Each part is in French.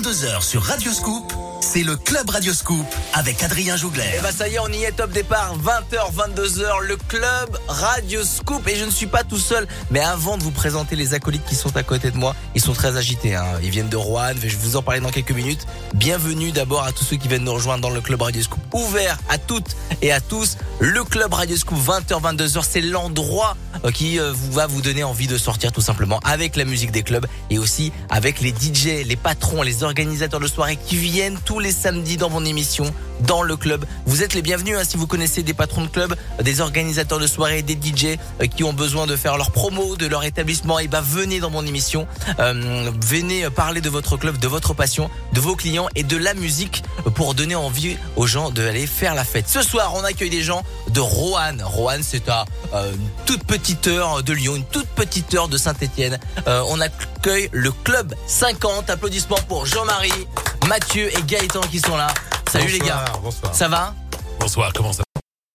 22h sur Radio Scoop, c'est le Club Radio Scoop avec Adrien Jougler. Et bah ça y est, on y est, top départ, 20h, 22h, le Club Radio Scoop. Et je ne suis pas tout seul, mais avant de vous présenter les acolytes qui sont à côté de moi, ils sont très agités. Hein. Ils viennent de Rouen, je vais vous en parler dans quelques minutes. Bienvenue d'abord à tous ceux qui viennent nous rejoindre dans le Club Radio Scoop. Ouvert à toutes et à tous, le Club Radio Scoop, 20h, 22h, c'est l'endroit euh, qui euh, va vous donner envie de sortir tout simplement avec la musique des clubs et aussi avec les DJ, les patrons, les organisateurs de soirée qui viennent tous les samedis dans mon émission dans le club. Vous êtes les bienvenus hein, si vous connaissez des patrons de club, des organisateurs de soirée, des DJ euh, qui ont besoin de faire leur promo de leur établissement. Et bah venez dans mon émission, euh, venez parler de votre club, de votre passion, de vos clients et de la musique pour donner envie aux gens d'aller faire la fête. Ce soir, on accueille des gens de Roanne. Roanne, c'est à euh, une toute petite heure de Lyon, une toute petite heure de Saint-Étienne. on accueille le club 50. Applaudissements pour Jean-Marie, Mathieu et Gaëtan qui sont là. Salut les gars. Bonsoir. Ça va? Bonsoir, comment ça va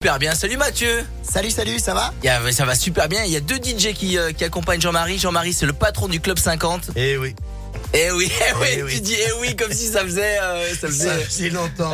Super bien. Salut Mathieu. Salut, salut, ça va? Y a- Ça va super bien. Il y a deux DJ qui, euh, qui accompagnent Jean-Marie. Jean-Marie, c'est le patron du Club 50. Eh oui. Eh oui, eh oui, Eh oui. tu dis eh oui comme si ça faisait... euh, ça faisait... C'est longtemps.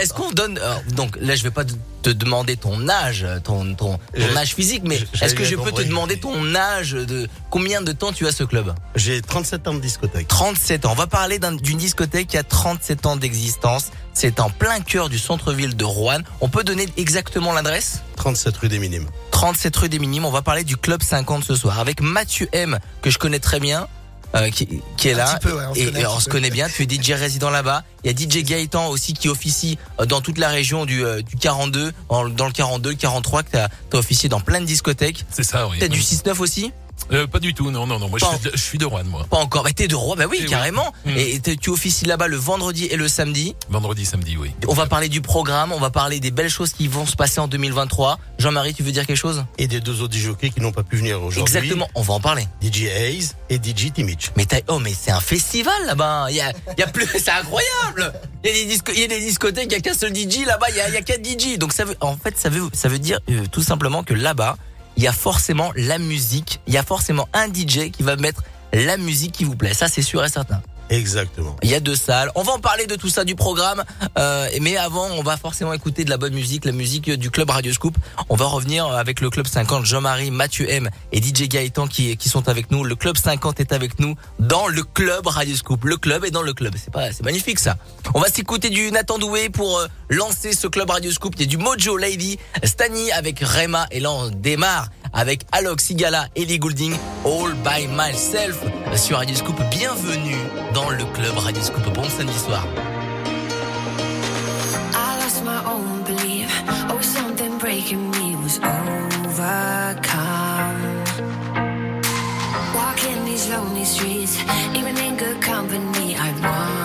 Est-ce qu'on donne alors, donc là je vais pas te demander ton âge, ton ton, ton Je- âge physique, mais est-ce que je peux te demander ton âge de combien de temps tu as ce club? J'ai 37 ans de discothèque. 37 ans. On va parler d'un- d'une discothèque qui a 37 ans d'existence. C'est en plein cœur du centre-ville de Rouen. On peut donner exactement l'adresse 37 rue des Minimes. 37 rue des Minimes. On va parler du club 50 ce soir avec Mathieu M que je connais très bien. euh, qui, qui est Un là petit peu, ouais, on et, connaît et un on se connaît bien tu es DJ résident là-bas il y a DJ Gaëtan aussi qui officie euh, dans toute la région du, euh, du 42 en- dans le 42 le 43 que t'as as officié dans plein de discothèques C'est ça, oui. t'as du 6-9 aussi? Euh, Pas du tout, non, non, non. Moi, je suis, de, je suis de Rouen, moi. pas encore mais t'es de Rouen bah oui Eh oui. carrément Mm. et tu officies là-bas le vendredi et le samedi Vendredi, samedi, oui. on va parler du programme on va parler des belles choses qui vont se passer en 2023 Jean-Marie tu veux dire quelque chose? Et des deux autres jockeys qui n'ont pas pu venir aujourd'hui. exactement on va en parler DJ Hayes et DJ Timich. Mais t'as- oh mais c'est un festival là-bas. Il y a, il y a plus, c'est incroyable. Il y a des disco, il y a des discothèques, il y a qu'un seul DJ là-bas. Il y a, il y a quatre DJ. Donc ça veut, en fait, ça veut, ça veut dire euh, tout simplement que là-bas, il y a forcément la musique. Il y a forcément un DJ qui va mettre la musique qui vous plaît. Ça, c'est sûr et certain. Exactement. Il y a deux salles. On va en parler de tout ça du programme. Euh, mais avant, on va forcément écouter de la bonne musique, la musique du club Radio Scoop. On va revenir avec le club 50, Jean-Marie, Mathieu M et DJ Gaëtan qui, qui sont avec nous. Le club 50 est avec nous dans le club Radio Scoop. Le club est dans le club. C'est pas, c'est magnifique ça. On va s'écouter du Nathan Doué pour euh, lancer ce club Radio Scoop. Il y a du Mojo Lady, Stani avec Rema et là on démarre avec Alok Sigala, Ellie Goulding, All by Myself sur Radio Scoop. Bienvenue dans le club Radio Scoop. Bon samedi soir. I lost. Oh. Walking these lonely streets, even in good company, I want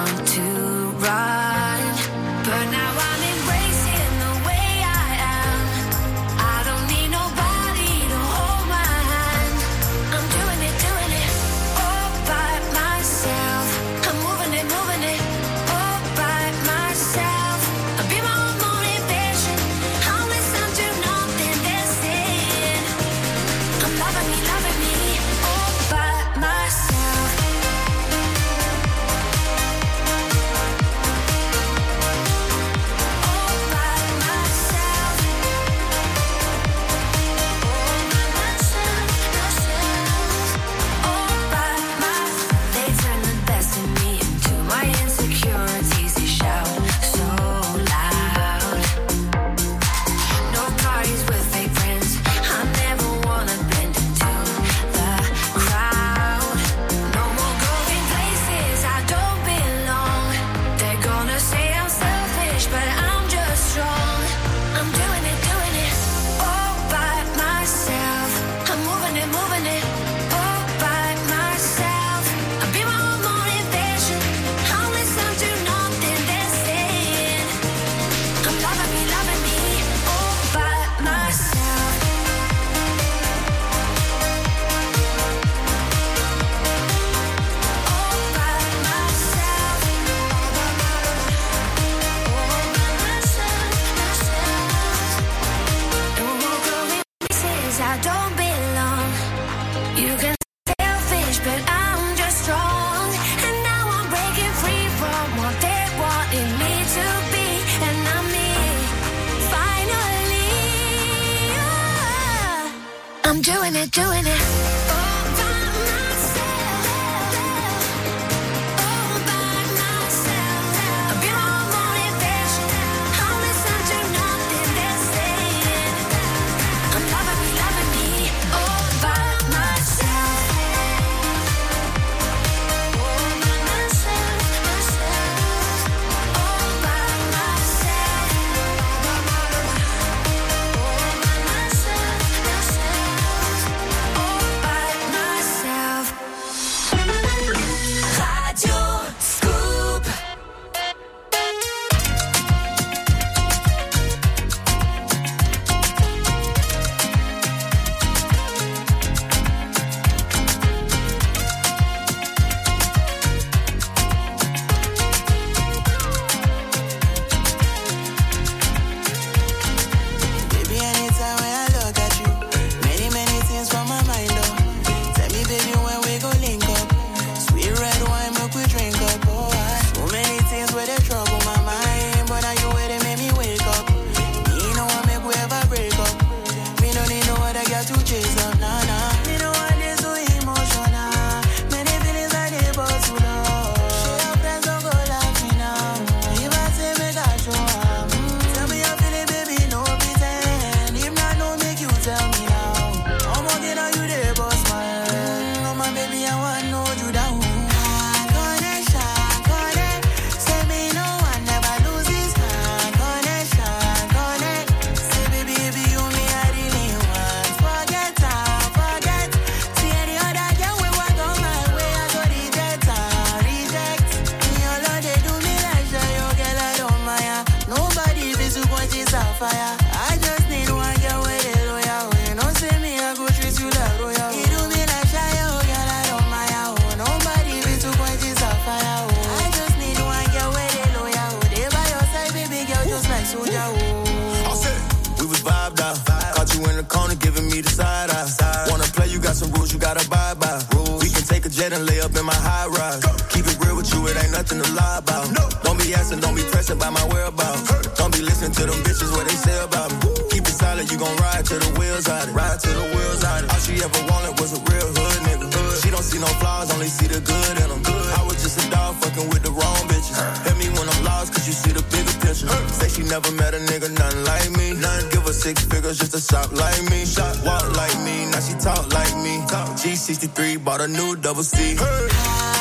a new double C. Connection,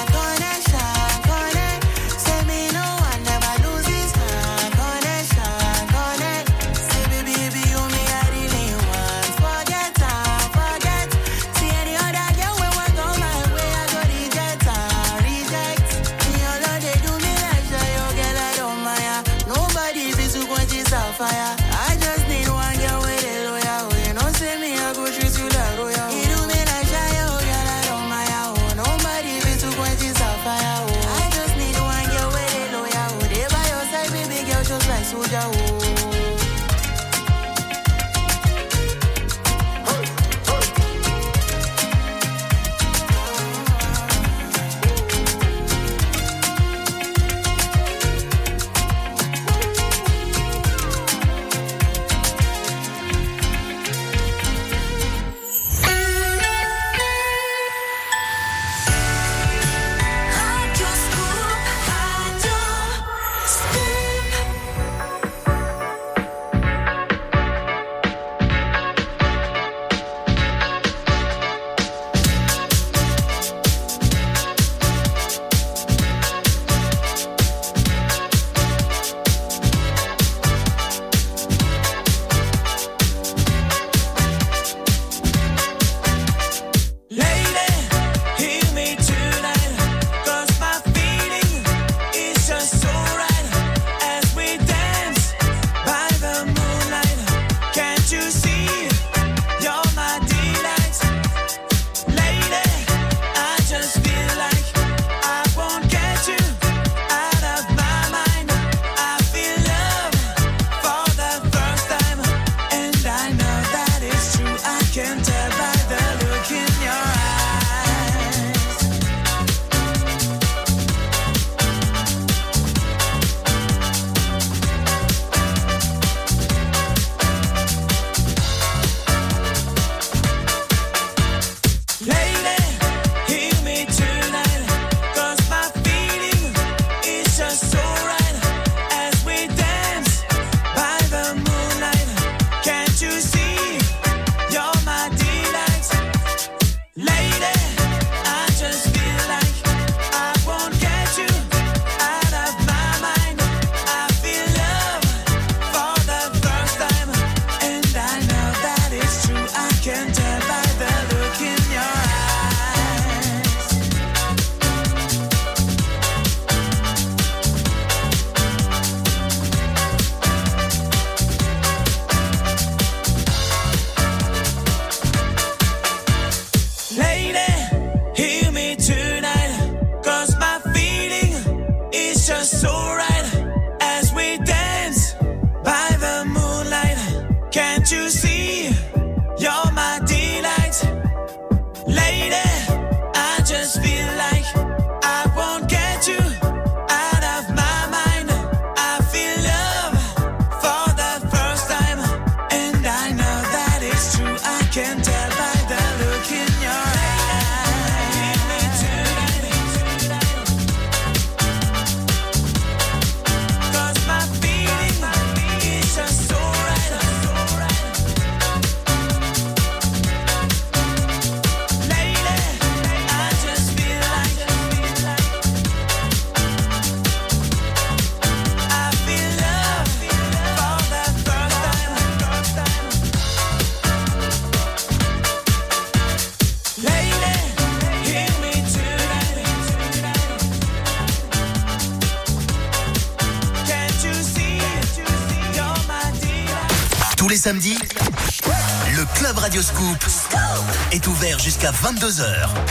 22h.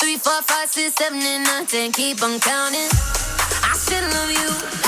three, four, five, six, seven, and nine, ten. Keep on counting. I still love you.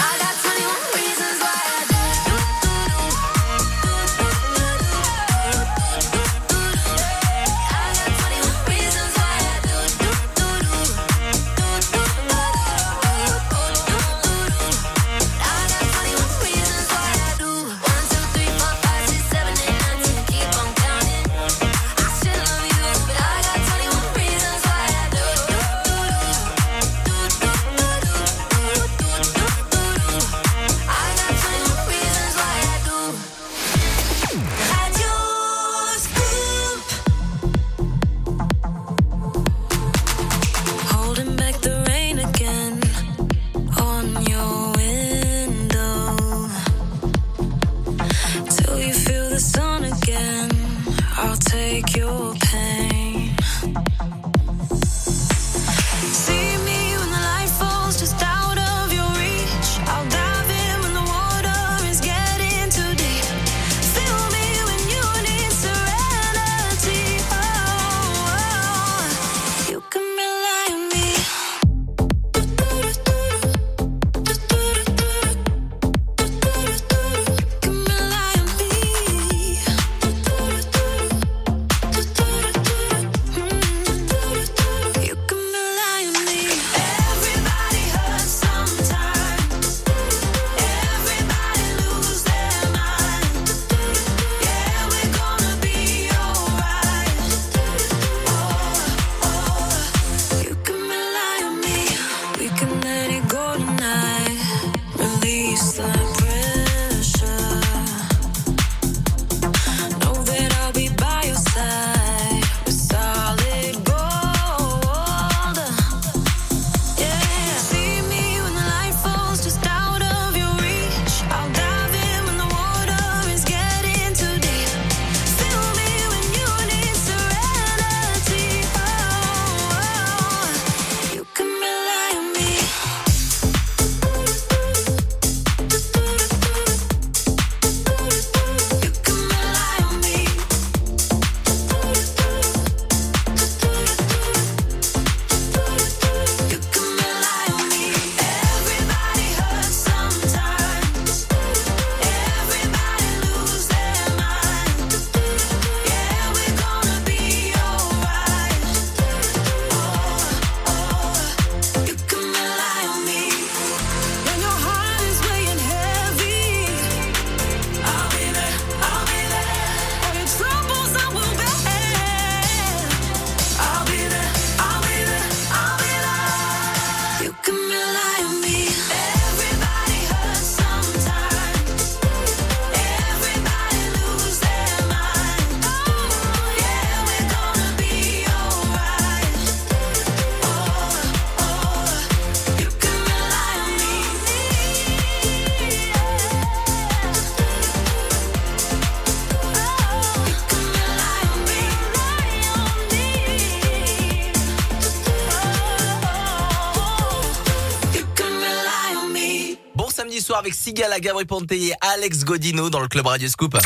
Avec Sigala, Gabri Ponte et Alex Godino dans le club Radio Scoop.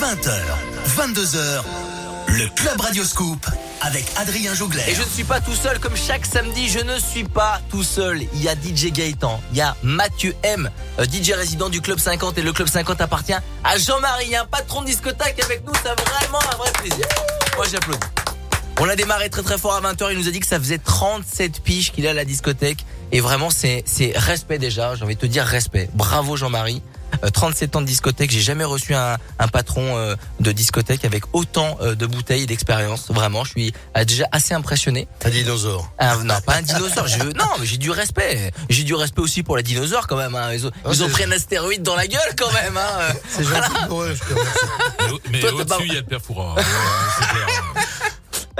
20h, 22h, le Club Radio Scoop avec Adrien Jougler. Et je ne suis pas tout seul comme chaque samedi, je ne suis pas tout seul. Il y a DJ Gaëtan, il y a Mathieu M, euh, DJ résident du Club 50 et le Club 50 appartient à Jean-Marie, un patron de discothèque avec nous, c'est vraiment un vrai plaisir. Moi j'applaudis. On a démarré très très fort à 20h, il nous a dit que ça faisait 37 piges qu'il a à la discothèque et vraiment c'est c'est respect déjà, j'ai envie de te dire respect. Bravo Jean-Marie. Euh, 37 ans de discothèque, j'ai jamais reçu un, un patron euh, de discothèque avec autant euh, de bouteilles et d'expérience. Vraiment, je suis euh, déjà assez impressionné. Un dinosaure. Ah, non, pas un dinosaure. Je, non, mais j'ai du respect. J'ai du respect aussi pour les dinosaures quand même. Hein. Ils, ont, Ah, ils ont pris un astéroïde dans la gueule quand même. Hein. C'est gentil pour eux, je te remercie. Mais Mais Toi, t'as pas- au-dessus, il y a le père Fourard. Euh, C'est clair.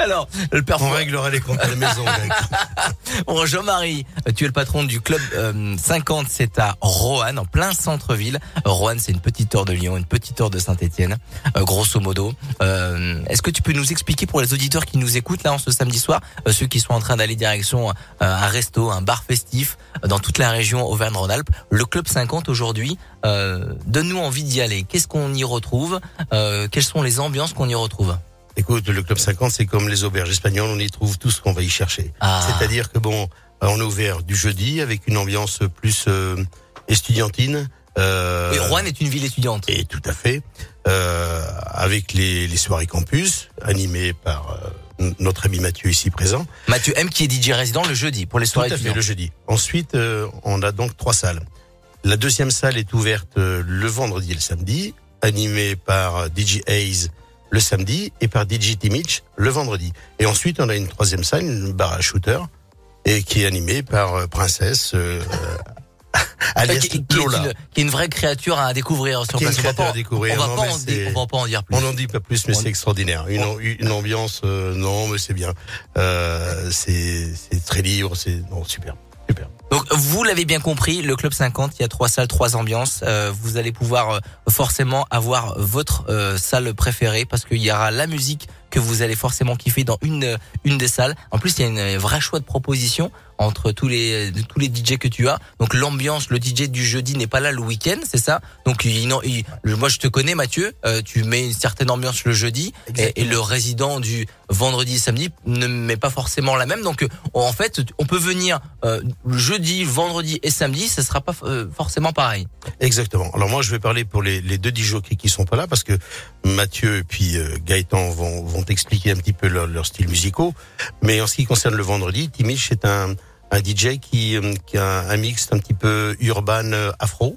Alors, le père On réglera les comptes à la maison. mec. Bon, Jean-Marie, euh, tu es le patron du club euh, 50, c'est à Roanne, en plein centre-ville. Euh, Roanne, c'est une petite heure de Lyon, une petite heure de Saint-Etienne, grosso modo. Euh, Est-ce que tu peux nous expliquer pour les auditeurs qui nous écoutent là en ce samedi soir, euh, ceux qui sont en train d'aller direction euh, un resto, un bar festif euh, dans toute la région Auvergne-Rhône-Alpes, le club 50 aujourd'hui, euh, donne-nous envie d'y aller. Qu'est-ce qu'on y retrouve? Euh, Quelles sont les ambiances qu'on y retrouve? Écoute, le Club 50, c'est comme les auberges espagnoles, on y trouve tout ce qu'on va y chercher. Ah. C'est-à-dire que bon, euh, on est ouvert du jeudi avec une ambiance plus euh, estudiantine. Euh, Oui, Roanne est une ville étudiante. Et tout à fait. Euh, avec les, les soirées campus, animées par euh, notre ami Mathieu ici présent. Mathieu M qui est DJ résident le jeudi pour les Tout soirées à fait, le jeudi. Ensuite, euh, on a donc trois salles. La deuxième salle est ouverte le vendredi et le samedi, animée par DJ Hayes le samedi et par DJ Timich le vendredi. Et ensuite, on a une troisième salle, une bar à shooter, et qui est animée par euh, Princesse, euh, alias qui, qui est une, qui est une vraie créature à découvrir sur place. On pas- à découvrir. On va Non, pas en dire, on va pas en dire plus. On n'en dit pas plus, mais On- c'est extraordinaire. Une, une ambiance, euh, non, mais c'est bien. Euh, c'est très libre, c'est super, Donc vous l'avez bien compris, le club 50, il y a trois salles, trois ambiances. Euh, vous allez pouvoir euh, forcément avoir votre euh, salle préférée parce qu'il y aura la musique que vous allez forcément kiffer dans une euh, une des salles. En plus, il y a une vraie choix de propositions entre tous les tous les DJ que tu as. Donc l'ambiance, le DJ du jeudi n'est pas là le week-end, c'est ça? Donc il, non, il- moi je te connais Mathieu, euh, tu mets une certaine ambiance le jeudi et, et le résident du vendredi et samedi ne met pas forcément la même. Donc euh, en fait, on peut venir euh, jeudi, vendredi et samedi, ce sera pas euh, forcément pareil. Exactement. Alors moi, je vais parler pour les, les deux DJ qui sont pas là parce que Mathieu et puis euh, Gaëtan vont, vont expliquer un petit peu leur, leur style musicaux. Mais en ce qui concerne le vendredi, Timich est un, un DJ qui, euh, qui a un mix un petit peu urban euh, afro.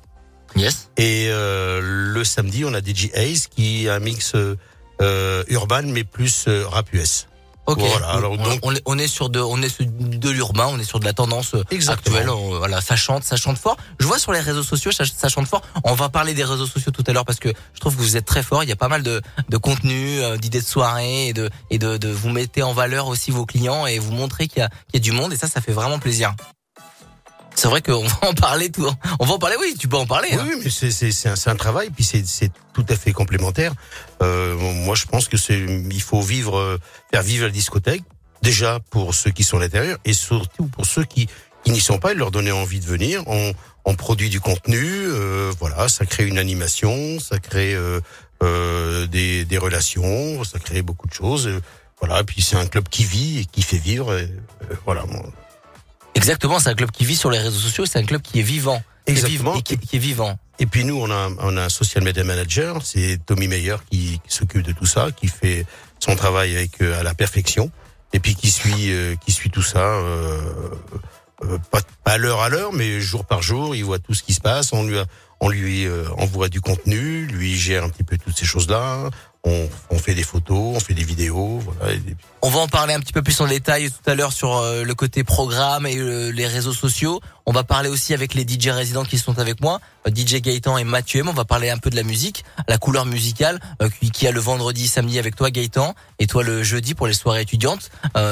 Yes. Et euh, le samedi, on a DJ Ace qui a un mix euh, urban mais plus rap US. Ok. Voilà, alors on, donc- on est, on est sur de, on est sur de l'urbain, on est sur de la tendance euh, Exactement. actuelle. on- voilà, ça chante, ça chante fort. Je vois sur les réseaux sociaux, ça, ça chante fort. On va parler des réseaux sociaux tout à l'heure parce que je trouve que vous êtes très fort. Il y a pas mal de, de contenu, euh, d'idées de soirée et de, et de, de vous mettez en valeur aussi vos clients et vous montrez qu'il y a, qu'il y a du monde et ça, ça fait vraiment plaisir. C'est vrai qu'on va en parler tout. On va en parler, oui, tu peux en parler. Oui, hein. oui, mais c'est un, un travail, puis c'est tout à fait complémentaire. Euh, moi, je pense que c'est il faut vivre, euh, faire vivre la discothèque déjà pour ceux qui sont à l'intérieur et surtout pour ceux qui qui n'y sont pas, et leur donner envie de venir. On on produit du contenu, euh, voilà, ça crée une animation, ça crée euh, euh, des des relations, ça crée beaucoup de choses. euh, voilà, puis c'est un club qui vit et qui fait vivre. et, euh, voilà. moi, Exactement, c'est un club qui vit sur les réseaux sociaux, c'est un club qui est vivant. Qui est Exactement. qui, qui est vivant. Et puis nous, on a, on a un social media manager, c'est Tommy Meyer qui, qui s'occupe de tout ça, qui fait son travail avec euh, à la perfection, et puis qui suit, euh, qui suit tout ça, euh, euh, pas, pas à l'heure à l'heure, mais jour par jour, il voit tout ce qui se passe, on lui, a- on lui euh, envoie du contenu, lui gère un petit peu toutes ces choses-là, on, on fait des photos, on fait des vidéos, voilà. On va en parler un petit peu plus en détail tout à l'heure sur euh, le côté programme et euh, les réseaux sociaux. On va parler aussi avec les DJ résidents qui sont avec moi, euh, DJ Gaëtan et Mathieu. On va parler un peu de la musique, la couleur musicale qui, a le vendredi, samedi avec toi Gaëtan et toi le jeudi pour les soirées étudiantes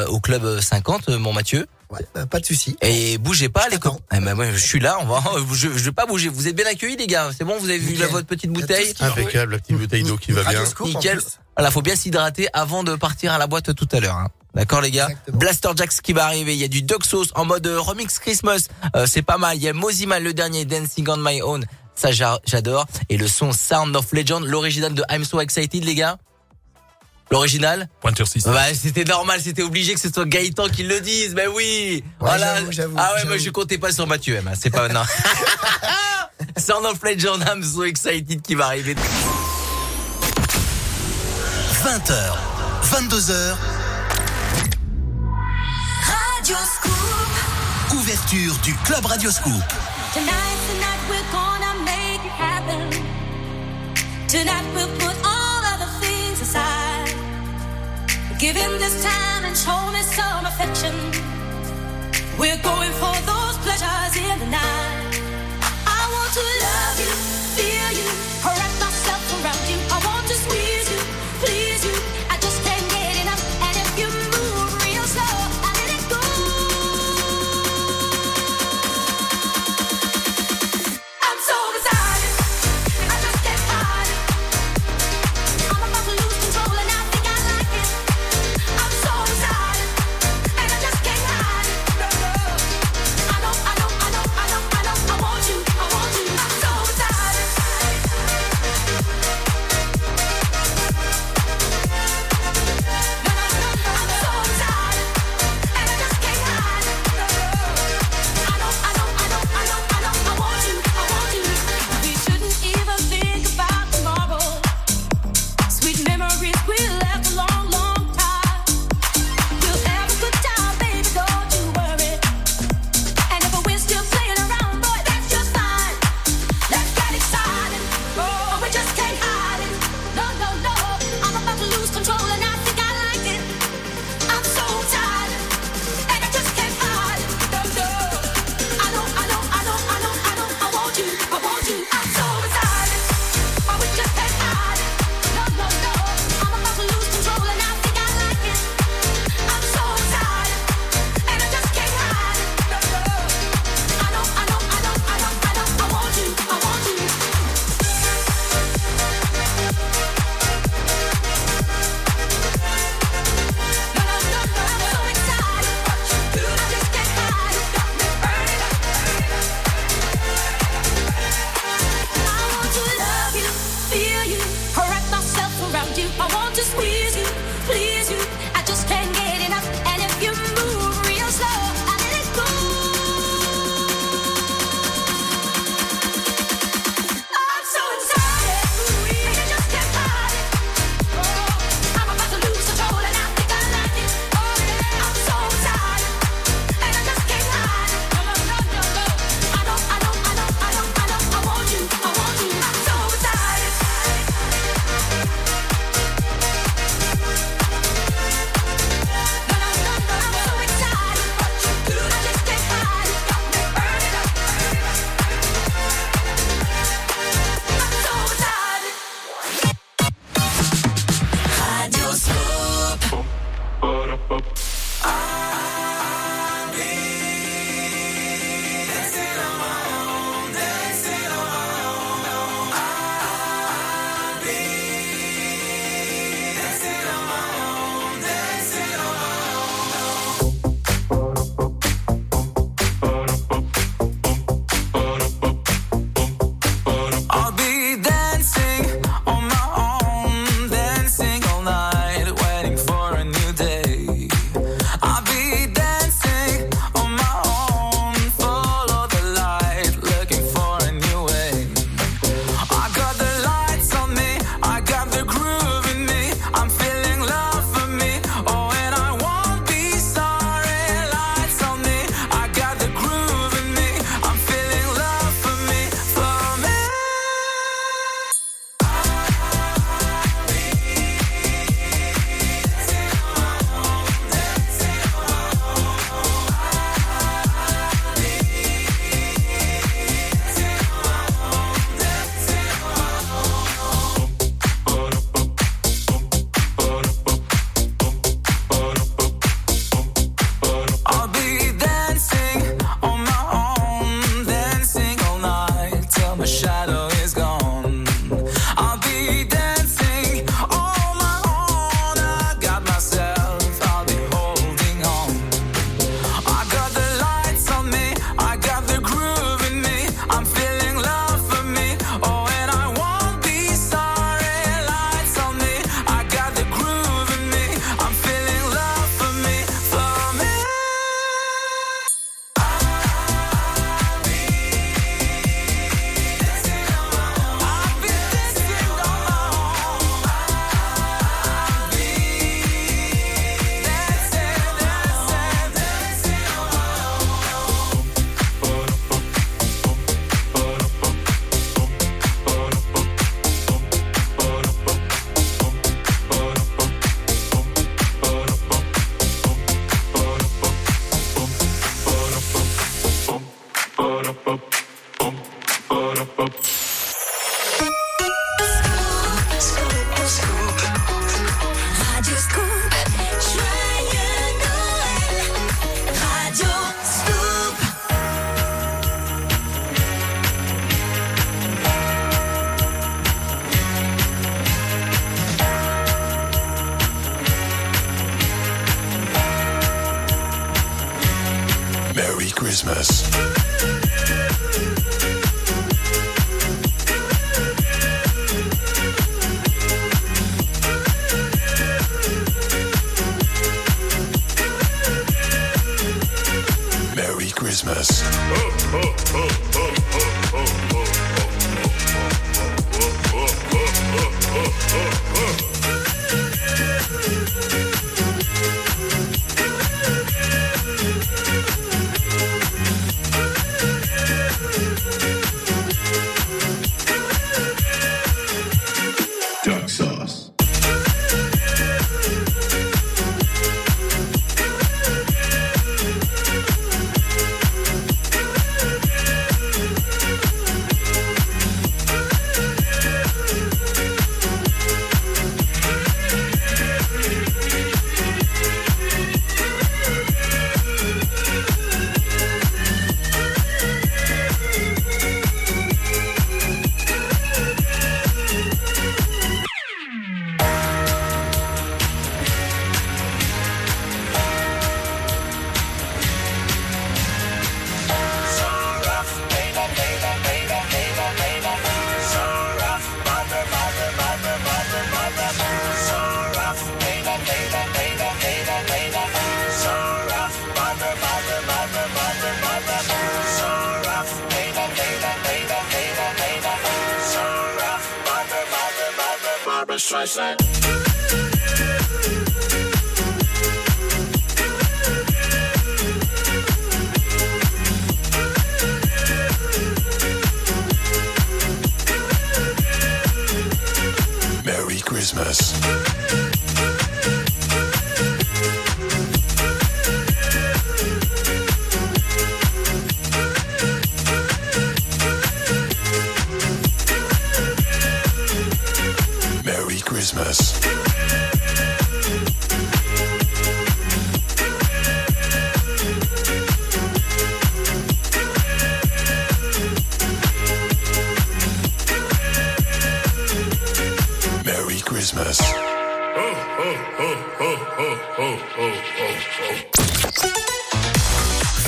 au club 50, euh, mon Mathieu. Ouais, pas de souci. Et bougez pas, les copains. Eh ben, ouais, je suis là, on va, je, je vais pas bouger. Vous êtes bien accueillis, les gars. C'est bon, vous avez vu là, votre petite bouteille. Impeccable, la petite bouteille d'eau qui va bien. Nickel. Voilà, faut bien s'hydrater avant de partir à la boîte tout à l'heure. Hein. D'accord les gars? Blaster Jacks qui va arriver, il y a du Dog Sauce en mode euh, remix Christmas, euh, c'est pas mal, il y a Mozima le dernier Dancing on My Own, ça j'adore et le son Sound of Legend, l'original de I'm So Excited les gars. L'original Pointeur 6. C'était normal, c'était obligé que ce soit Gaëtan qui le dise. Mais oui. Voilà. Oh ah ouais, moi je comptais pas sur Mathieu hein. c'est pas non. Sound of Legend, I'm so excited qui va arriver. 20h, 22h. Radioscoop. Ouverture du club Radioscoop. Tonight, tonight we're gonna make it happen. Tonight we'll put Given this time and show us some affection, we're going for those pleasures in the night.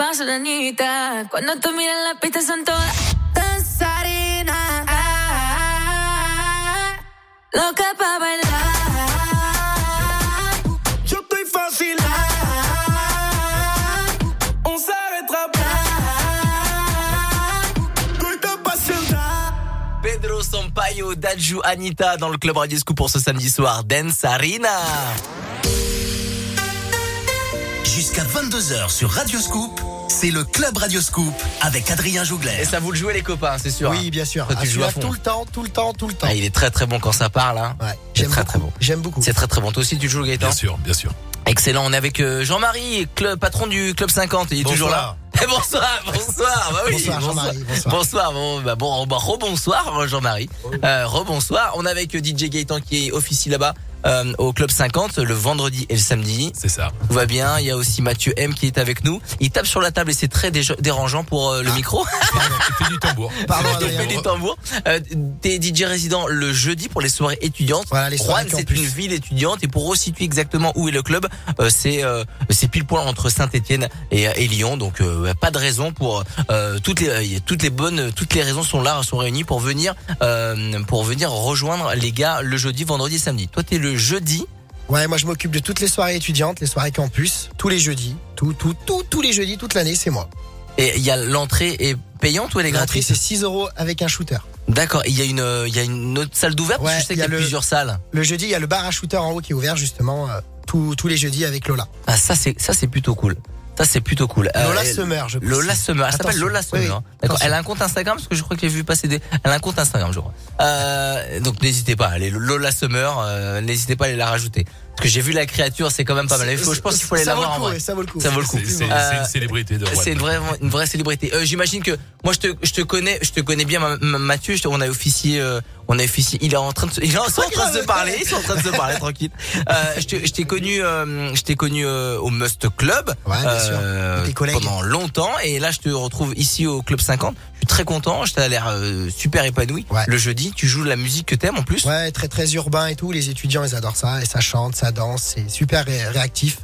paso, la niñita. Cuando tú miras la pista son todas danzarinas. Loca pa' bailar. Yo estoy fácil. On s'arrêtera. Pedro Sampaio, Daju, Anita dans le club Radio Scoop pour ce samedi soir. Dance Arena. Jusqu'à 22h sur Radio Scoop, c'est le Club Radio Scoop avec Adrien Et Jouglet. ça vous le jouez les copains, c'est sûr. Oui, bien sûr. Toi, tu Ah, joues à celui-là, fond. tout le temps, tout le temps, tout le temps. Ah, il est très très bon quand ça parle. Hein. Ouais, C'est j'aime très beaucoup. très bon. J'aime beaucoup. C'est très très bon. Toi aussi tu joues Gaëtan Bien sûr, bien sûr. Excellent. On est avec euh, Jean-Marie, patron du club 50. Il est toujours là. Bonsoir, bonsoir. Bah oui, Bonsoir, Jean-Marie, bonsoir. Bonsoir, bon, bah bon, bah, rebonsoir Jean-Marie. Euh, rebonsoir. On est avec euh, DJ Gaëtan qui est officie là-bas euh, au club 50 le vendredi et le samedi. C'est ça. Tout va bien. Il y a aussi Mathieu M qui est avec nous. Il tape sur la table et c'est très dérangeant pour euh, le micro. Tu fais du tambour. Pardon, Il fait du tambour. Euh, T'es DJ résident le jeudi pour les soirées étudiantes. Voilà, les soirées Rouen, c'est une ville étudiante et pour resituer exactement où est le club, euh, c'est euh, c'est pile poil entre Saint-Étienne et, et Lyon. Donc euh, pas de raison pour euh, toutes les euh, toutes les bonnes toutes les raisons sont là sont réunies pour venir euh, pour venir rejoindre les gars le jeudi, vendredi, samedi. Toi t'es le jeudi. Ouais, moi je m'occupe de toutes les soirées étudiantes, les soirées campus, tous les jeudis, tout, tout, tout, tous les jeudis, toute l'année, c'est moi. Et il y a l'entrée est payante ou elle est L'entrée gratuite c'est 6 euros avec un shooter. D'accord. Il y a une il y a une autre salle d'ouverte. parce que Ouais, je sais il qu'il y a le- plusieurs salles. Le jeudi, il y a le bar à shooter en haut qui est ouvert justement tous, tous les jeudis avec Lola. Ah ça c'est ça c'est plutôt cool. Ça c'est plutôt cool. Euh, Lola Summer, je précise. Lola Summer, elle s'appelle. Lola. Oui, oui. hein. D'accord. Elle a un compte Instagram parce que je crois que j'ai vu passer des. Elle a un compte Instagram, je crois. Euh, donc n'hésitez pas, allez Lola Summer, euh, n'hésitez pas à aller la rajouter. Parce que j'ai vu la créature, c'est quand même pas mal. Il faut, je pense qu'il faut aller la vaut voir en vrai. ça vaut le coup. Ça vaut le coup. C'est c'est- Euh, une célébrité de. C'est une vraie, une vraie célébrité. Euh, J'imagine que moi je te, je te connais, je te connais bien, ma- ma- Mathieu. je te- on a officié, euh, on a officié. Il est en train de, se, ils sont en train de se parler. Ils sont en train de se parler tranquille. Euh, je t'ai connu, euh, je t'ai connu euh, au Must Club Ouais, bien sûr. euh, Avec tes collègues. pendant longtemps, et là je te retrouve ici au Club 50. Je suis très content. Je t'ai l'air euh, super épanoui. Ouais. Le jeudi, tu joues de la musique que t'aimes en plus. Ouais, très très urbain et tout. Les étudiants, ils adorent ça. Et ça chante, ça danse. C'est super ré- réactif.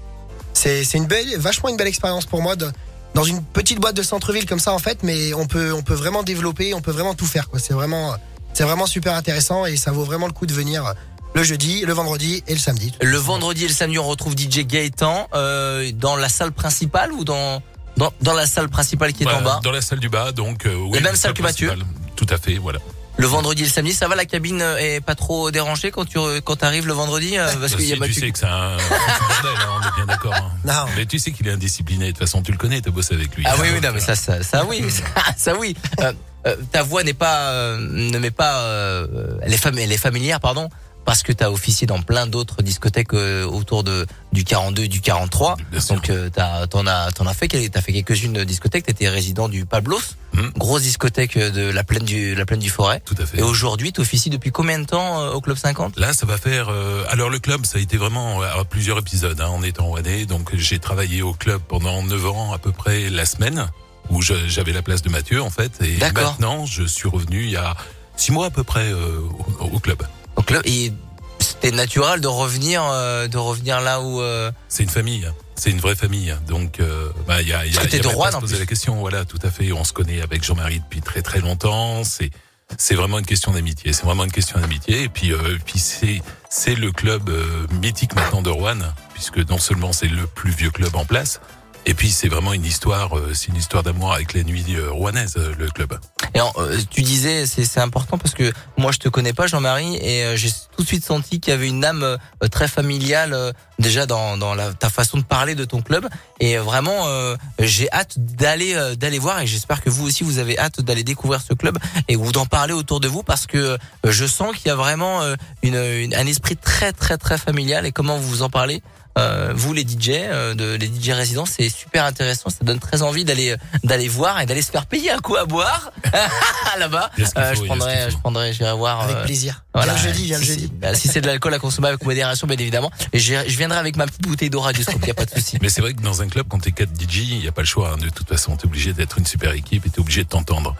C'est c'est une belle, vachement une belle expérience pour moi de, dans une petite boîte de centre-ville comme ça en fait. Mais on peut on peut vraiment développer, on peut vraiment tout faire. C'est vraiment c'est vraiment super intéressant et ça vaut vraiment le coup de venir le jeudi, le vendredi et le samedi. Le vendredi et le samedi, on retrouve DJ Gaëtan euh, dans la salle principale ou dans dans, dans la salle principale qui est Voilà, en bas? Dans la salle du bas, donc. euh, oui, La même la salle que Mathieu. Tout à fait, voilà. Le vendredi et le samedi, ça va La cabine euh, est pas trop dérangée quand tu quand arrives le vendredi euh, parce Bah, qu'il y a tu sais que c'est un, bordel, hein, on est bien d'accord. hein. Non. Mais tu sais qu'il est indiscipliné. De toute façon, tu le connais, t'as bossé avec lui. Ah oui oui non mais ça ça, ça oui ça, ça oui. Euh, euh, ta voix n'est pas euh, ne met pas euh, elle est elle est familière pardon parce que tu as officié dans plein d'autres discothèques euh, autour de du 42 et du 43. Bien sûr. Donc euh, t'en as t'en as fait quel- t'as fait quelques-unes discothèques, tu étais résident du Pablos, Mhm. grosse discothèque euh, de la plaine du la plaine du Forêt. Tout à fait. Et aujourd'hui, tu officies depuis combien de temps au club 50 Là, ça va faire. euh, alors le club, ça a été vraiment à plusieurs épisodes hein, en étant rouennais. Donc j'ai travaillé au club pendant 9 ans à peu près la semaine où j'avais la place de Mathieu en fait. Et D'accord. maintenant, je suis revenu il y a six mois à peu près euh, au, au club. Donc là, et c'était naturel de revenir euh, de revenir là où euh, C'est une famille. C'est une vraie famille. Donc, euh, bah, il y a, il y a, Parce que t'es il y a de même pas Rouen, à se en poser plus. la question. Voilà, tout à fait. On se connaît avec Jean-Marie depuis très très longtemps. C'est c'est vraiment une question d'amitié. C'est vraiment une question d'amitié. Et puis euh, puis c'est c'est le club euh, mythique maintenant de Rouen, puisque non seulement c'est le plus vieux club en place. Et puis c'est vraiment une histoire, euh, c'est une histoire d'amour avec la nuit euh, rouennaise, euh, le club. Et euh, tu disais, c'est important parce que moi je te connais pas Jean-Marie et j'ai tout de suite senti qu'il y avait une âme très familiale déjà dans, dans la, ta façon de parler de ton club et vraiment euh, j'ai hâte d'aller d'aller voir et j'espère que vous aussi vous avez hâte d'aller découvrir ce club et ou d'en parler autour de vous parce que je sens qu'il y a vraiment une, une- un esprit très très très familial et comment vous en parlez euh, vous les DJ, euh, de, les DJ résidents, c'est super intéressant. Ça donne très envie d'aller d'aller voir et d'aller se faire payer un coup à boire là-bas. Il y a ce qu'il Euh, je y prendrai, je prendrai, j'irai voir. Avec euh, plaisir. voilà. Viens le jeudi, viens le Si- jeudi. bah, Si c'est de l'alcool à consommer avec modération, bien évidemment. Et je viendrai avec ma petite bouteille d'eau radio il y a pas de souci. Mais c'est vrai que dans un club, quand t'es 4 DJ, il n'y a pas le choix. hein. De toute façon, t'es obligé d'être une super équipe et t'es obligé de t'entendre.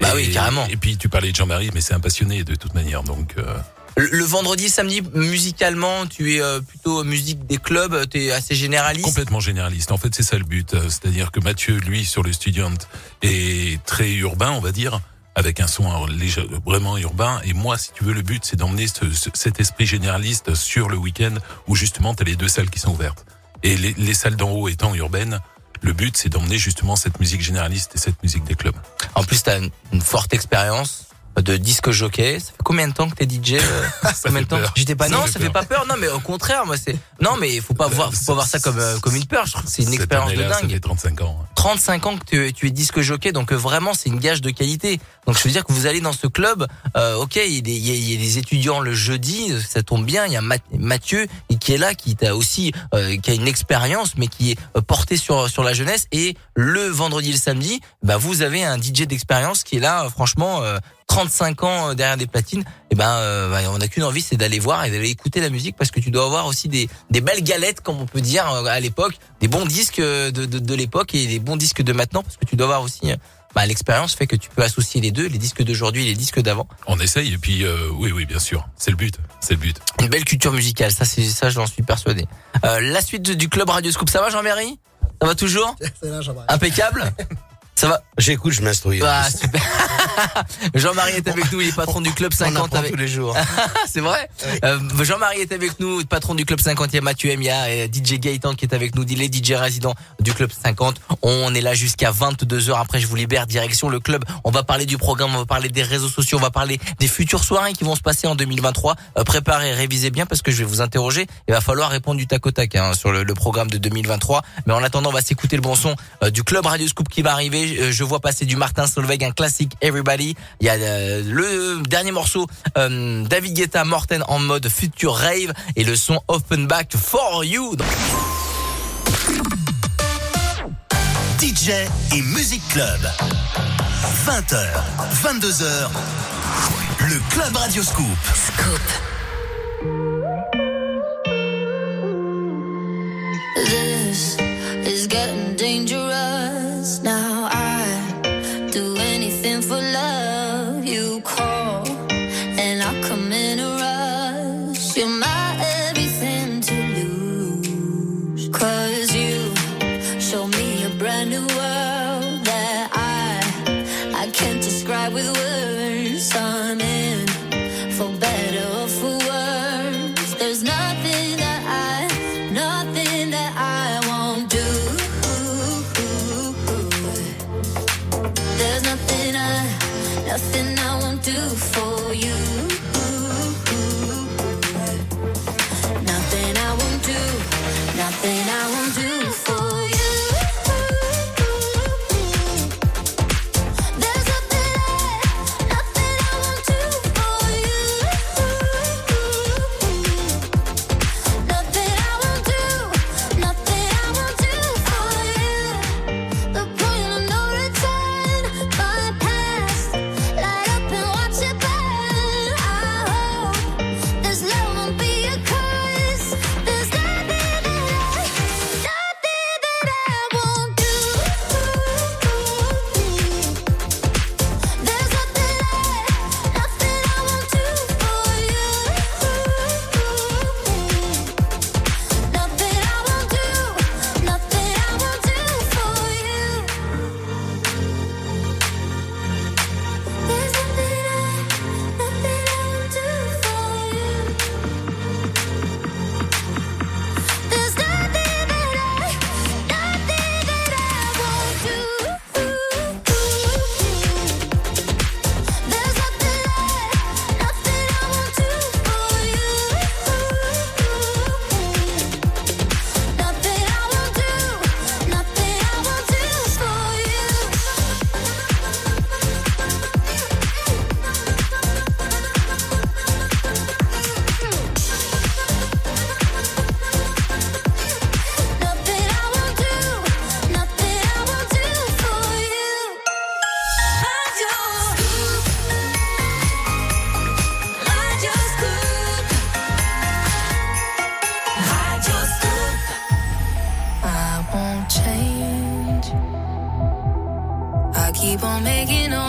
Bah Et- oui, carrément. Et puis tu parlais de Jean-Marie, mais c'est un passionné de toute manière. Donc euh, Le, vendredi, samedi, musicalement, tu es euh, plutôt musique des clubs, tu es assez généraliste? complètement généraliste. En fait, c'est ça le but. Euh, C'est-à-dire que Mathieu, lui, sur le Student, est très urbain, on va dire, avec un son euh, léger- vraiment urbain. Et moi, si tu veux, le but, c'est d'emmener ce- ce- cet esprit généraliste sur le week-end où justement, tu as les deux salles qui sont ouvertes. Et les, les salles d'en haut étant urbaines, le but, c'est d'emmener justement cette musique généraliste et cette musique des clubs. En plus, tu as une forte expérience de disque jockey. Ça fait combien de temps que t'es DJ euh, Combien de temps. J'étais pas. Non, ça peur. fait pas peur. Non, mais au contraire, moi c'est. Non, mais faut pas voir, faut pas voir ça comme euh, comme une peur. Je trouve que c'est une expérience de dingue. fait 35 ans. hein. 35 ans que tu, tu es disque jockey, donc euh, vraiment c'est une gage de qualité. Donc je veux dire que vous allez dans ce club, euh, ok, il y, a des, il y a- des étudiants le jeudi, ça tombe bien. Il y a Math- Mathieu qui est là, qui t'a aussi, euh, qui a une expérience, mais qui est porté sur sur la jeunesse. Et le vendredi et le samedi, bah vous avez un DJ d'expérience qui est là, franchement. euh, 35 ans euh, derrière des platines, et ben euh, bah, on n'a qu'une envie, c'est d'aller voir et d'aller écouter la musique parce que tu dois avoir aussi des, des belles galettes, comme on peut dire euh, à l'époque, des bons disques euh, de, de, de l'époque et des bons disques de maintenant parce que tu dois avoir aussi bah, l'expérience fait que tu peux associer les deux, les disques d'aujourd'hui et les disques d'avant. On essaye et puis euh, oui, oui, bien sûr, c'est le but, c'est le but. Une belle culture musicale, ça c'est ça j'en suis persuadé. Euh, la suite du club Radio Scoop, ça va Jean-Marie? Ça va toujours? Là. Impeccable? Ça va J'écoute, je m'instruis. Ah super. Jean-Marie est avec nous, il est patron du club On 50 apprend avec tous les jours. c'est vrai. Euh, Jean-Marie est avec nous, patron du club 50. Il y a Mathieu M, il y a euh, DJ Gaëtan qui est avec nous, les DJ résidents du club 50. On est là jusqu'à 22 heures. Après, je vous libère direction le club. On va parler du programme, on va parler des réseaux sociaux, on va parler des futures soirées qui vont se passer en 2023. Euh, préparez, révisez bien parce que je vais vous interroger. Il va falloir répondre du tac au tac hein, sur le, le programme de 2023. Mais en attendant, on va s'écouter le bon son euh, du club Radio Scoop qui va arriver. Euh, je vois passer du Martin Solveig, un classique Everybody. Il y a euh, le dernier morceau euh, David Guetta Morten en mode future rave et le son Offenbach for you. DJ et Music Club. 20h, 22h. Le Club Radio Scoop. This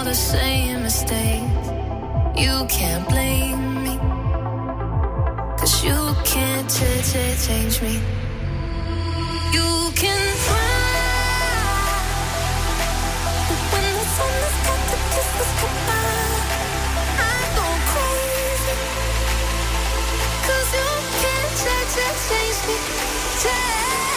the same mistakes. You can't blame me. Cause you can't t- t- change me. You can try, But when the sun has got to kiss the goodbye, I go crazy. Cause you can't t- change me. Change.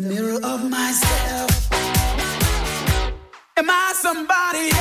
the mirror of myself. Am I somebody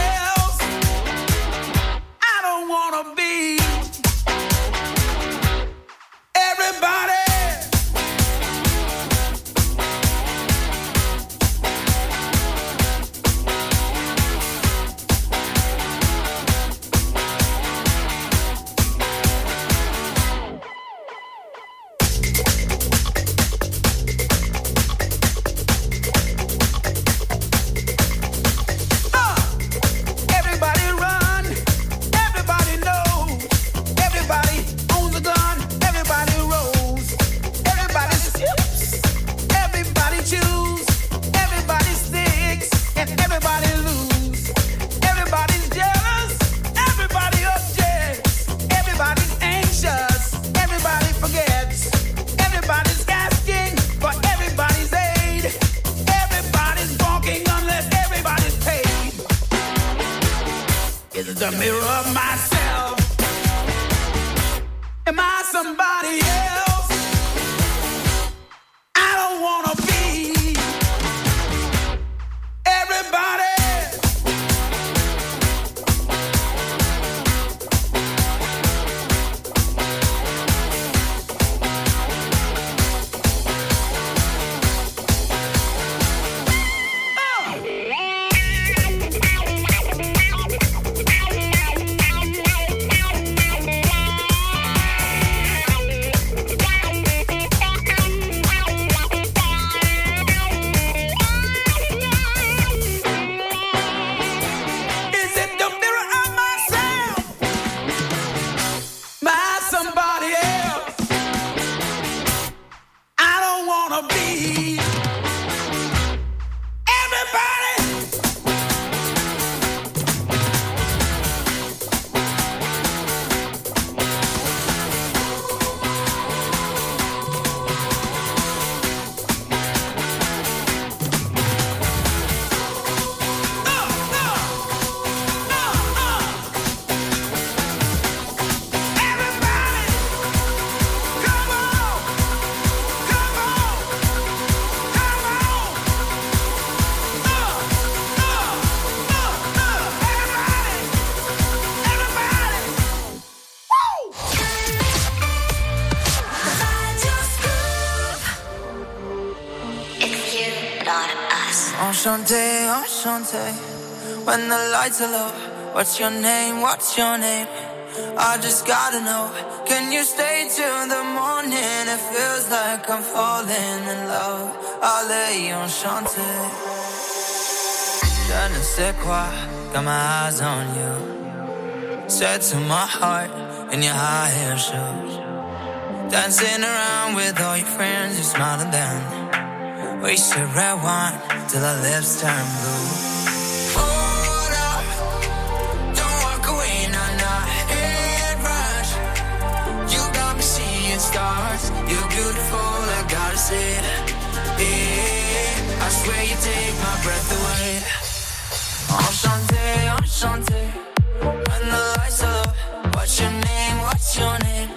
Enchanté, enchanté. When the lights are low, what's your name? What's your name? I just gotta know. Can you stay till the morning? It feels like I'm falling in love. Allez, enchanté. Je ne sais quoi, got my eyes on you. Said to my heart in your high heel shoes. Dancing around with all your friends, you're smile at them. Wasted red wine till our lips turn blue. Hold up, don't walk away, nah, nah, head rush. You got me seeing stars, you're beautiful, I gotta say. Yeah, I swear you take my breath away. Enchanté, enchanté. When the lights are low, what's your name? What's your name?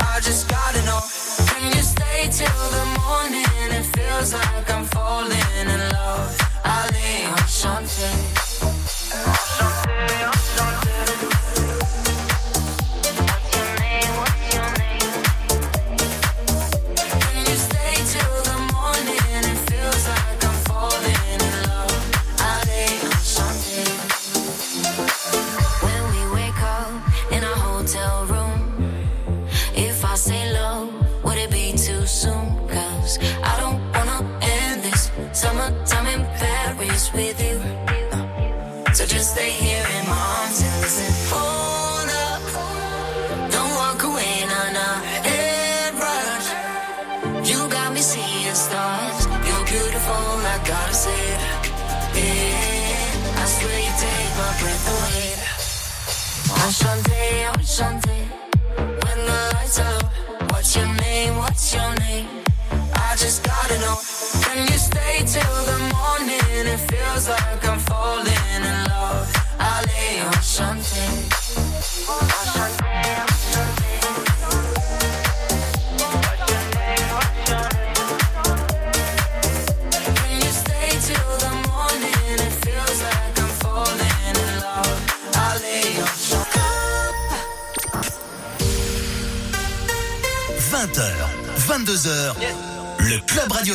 I just gotta know. Can you stay till the morning? It feels like I'm le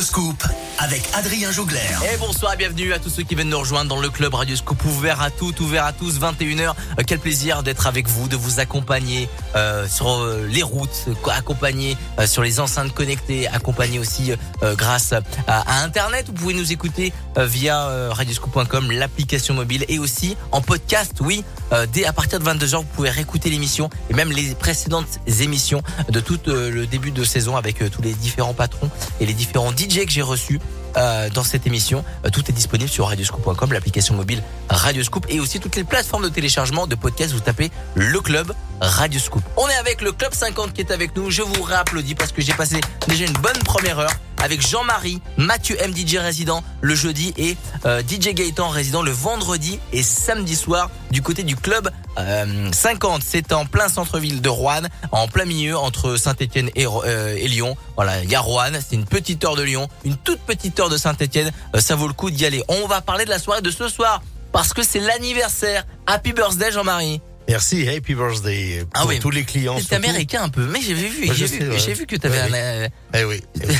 Adrien Jougler. Et bonsoir bienvenue à tous ceux qui viennent nous rejoindre dans le club Radio Scoop ouvert à toutes, ouvert à tous, 21h. Euh, quel plaisir d'être avec vous, de vous accompagner euh, sur euh, les routes, euh, accompagner euh, sur les enceintes connectées, accompagner aussi euh, grâce à, Internet. Vous pouvez nous écouter euh, via euh, radioscoop.com, l'application mobile et aussi en podcast, oui. Euh, dès à partir de 22h, vous pouvez réécouter l'émission et même les précédentes émissions de tout euh, le début de saison avec euh, tous les différents patrons et les différents DJ que j'ai reçus euh, dans cette émission. Euh, tout est disponible sur radioscoop.com, l'application mobile Radioscoop et aussi toutes les plateformes de téléchargement de podcasts. Vous tapez le club Radioscoop. On est avec le club 50 qui est avec nous. Je vous réapplaudis parce que j'ai passé déjà une bonne première heure avec Jean-Marie, Mathieu MDJ résident le jeudi et euh, DJ Gaëtan résident le vendredi et samedi soir du côté du club euh, 50. C'est en plein centre-ville de Rouen, en plein milieu entre Saint-Etienne et, euh, Lyon. Voilà, il y a Rouen, c'est une petite heure de Lyon, une toute petite heure de Saint-Etienne. Euh, ça vaut le coup d'y aller. On va parler de la soirée de ce soir parce que c'est l'anniversaire. Happy birthday Jean-Marie. Merci, happy birthday pour Ah oui. tous les clients. C'est américain un peu, mais j'ai vu, j'ai vu, ouais. que tu avais Ouais, un oui. Eh oui.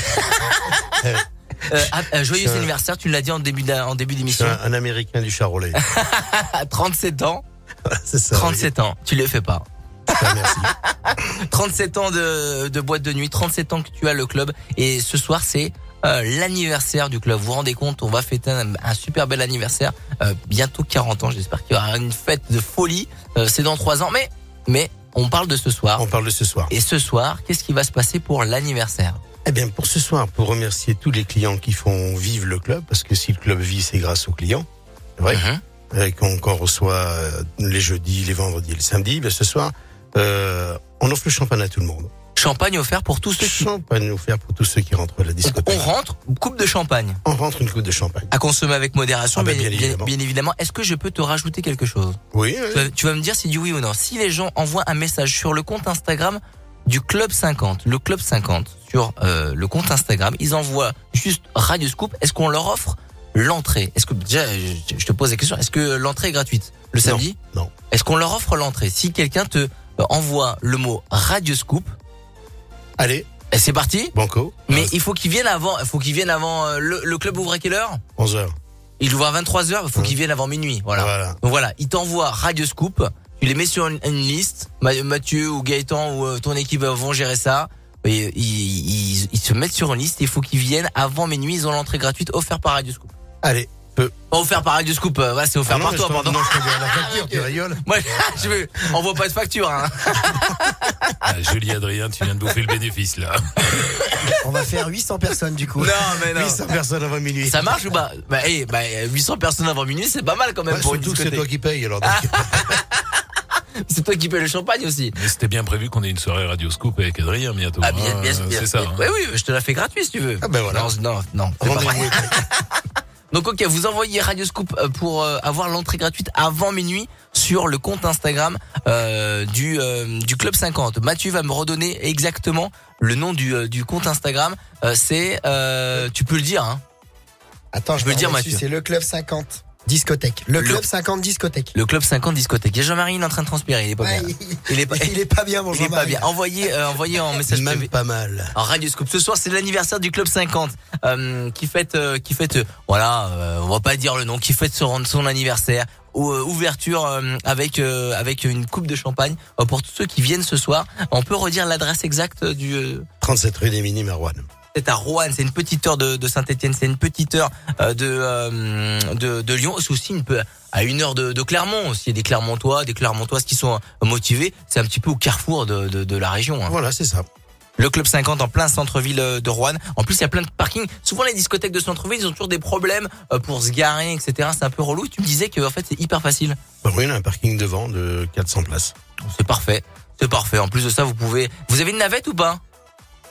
euh, ah, euh, joyeux un- anniversaire, tu l'as dit en début en début d'émission. un, un Américain du Charolais. À 37 ans, C'est ça. 37 ans, tu le fais pas. Ah, Merci. 37 ans de, de boîte de nuit, 37 ans que tu as le club et ce soir c'est euh, l'anniversaire du club. Vous vous rendez compte, on va fêter un, un super bel anniversaire, euh, bientôt 40 ans. J'espère qu'il y aura une fête de folie. Euh, c'est dans trois ans, mais mais on parle de ce soir. On parle de ce soir. Et ce soir, qu'est-ce qui va se passer pour l'anniversaire? Eh bien, pour ce soir, pour remercier tous les clients qui font vivre le club, parce que si le club vit, c'est grâce aux clients. C'est vrai. Euh, Qu'on reçoit les jeudis, les vendredis et les samedis. Ben, ce soir, on offre le champagne à tout le monde. Champagne offert pour tous ceux qui. Champagne offert pour tous ceux qui rentrent à la On, discothèque. on rentre, coupe de champagne. On rentre une coupe de champagne. À consommer avec modération, Ah bah, bien, évidemment. bien évidemment. Est-ce que je peux te rajouter quelque chose? Oui, tu vas, tu vas me dire si du oui ou non. Si les gens envoient un message sur le compte Instagram du Club 50, le Club 50, sur euh, le compte Instagram, ils envoient juste Radio Scoop, est-ce qu'on leur offre l'entrée? Est-ce que déjà, je, te pose la question, est-ce que l'entrée est gratuite le Non, samedi? non. Est-ce qu'on leur offre l'entrée? Si quelqu'un te euh, envoie le mot Radio Scoop, Allez, c'est parti banco. mais il faut qu'ils viennent avant, il faut qu'ils viennent avant euh, le, le club ouvre à quelle heure? 11 heures. Il ouvre à 23h, il faut qu'il vienne avant minuit. Voilà. Voilà. Donc voilà, il t'envoie Radio Scoop, tu les mets sur une, une liste, Ma- Mathieu ou Gaëtan ou euh, ton équipe euh, vont gérer ça. Et ils, ils- ils se mettent sur une liste, il faut qu'ils viennent avant minuit, ils ont l'entrée gratuite offerte par Radio Scoop. Allez. Peu. Pas offert par Radio Scoop, euh, ouais, c'est offert Ah non, par mais toi, je t'en- pardon. non, je t'envoie la facture, tu rigoles. Moi, je veux, on voit pas de facture, hein. Ah, Julie Adrien, tu viens de bouffer le bénéfice là. On va faire 800 personnes du coup. Non, mais non. 800 personnes avant minuit. Ça marche ou pas? Bah, eh, bah, 800 personnes avant minuit, c'est pas mal quand même Ouais, pour une surtout que c'est discothèque. toi qui paye, alors. donc. C'est toi qui paye le champagne aussi. Mais c'était bien prévu qu'on ait une soirée Radio Scoop avec Adrien bientôt. Ah bien, hein, bien, bien. C'est ça. hein. Oui, oui, je te la fais gratuit si tu veux. Ah ben voilà. Non, non, non. c'est pas vrai. Donc ok, vous envoyez Radio Scoop euh, pour euh, avoir l'entrée gratuite avant minuit sur le compte Instagram euh, du euh, du club 50. Mathieu va me redonner exactement le nom du du compte Instagram. Euh, c'est tu peux le dire hein. Attends, Je peux le dire, Mathieu. C'est le club 50 discothèque. Le, Le- club 50 discothèque. Le club 50 discothèque. Il y a Jean-Marie il est en train de transpirer, il est pas Ouais, bien. il, Il est pas il est pas bien, mon il est pas Jean-Marie. bien. Envoyez euh, envoyez en message Même privé. pas mal. En Radio Scoop. Ce soir, c'est l'anniversaire du Club 50 euh, qui fête, euh, qui fête, euh, voilà, on va pas dire le nom, qui fête son, son anniversaire. Ou, ouverture avec avec une coupe de champagne pour tous ceux qui viennent ce soir. On peut redire l'adresse exacte du. euh, 37 rue des Mini Marouane. C'est à Roanne, c'est une petite heure de, de Saint-Etienne, c'est une petite heure euh, de, euh, de de Lyon. C'est aussi une peu à une heure de, de Clermont. Aussi, il y a des Clermontois, des Clermontoises qui sont euh, motivés. C'est un petit peu au carrefour de, de, de la région. hein. Voilà, c'est ça. Le club 50 en plein centre-ville de Rouen. En plus, il y a plein de parkings. Souvent, les discothèques de centre-ville, ils ont toujours des problèmes pour se garer, etc. C'est un peu relou. Tu me disais que en fait, c'est hyper facile. Bah oui, on a un parking devant de 400 places. C'est parfait. C'est parfait. En plus de ça, vous pouvez. Vous avez une navette ou pas?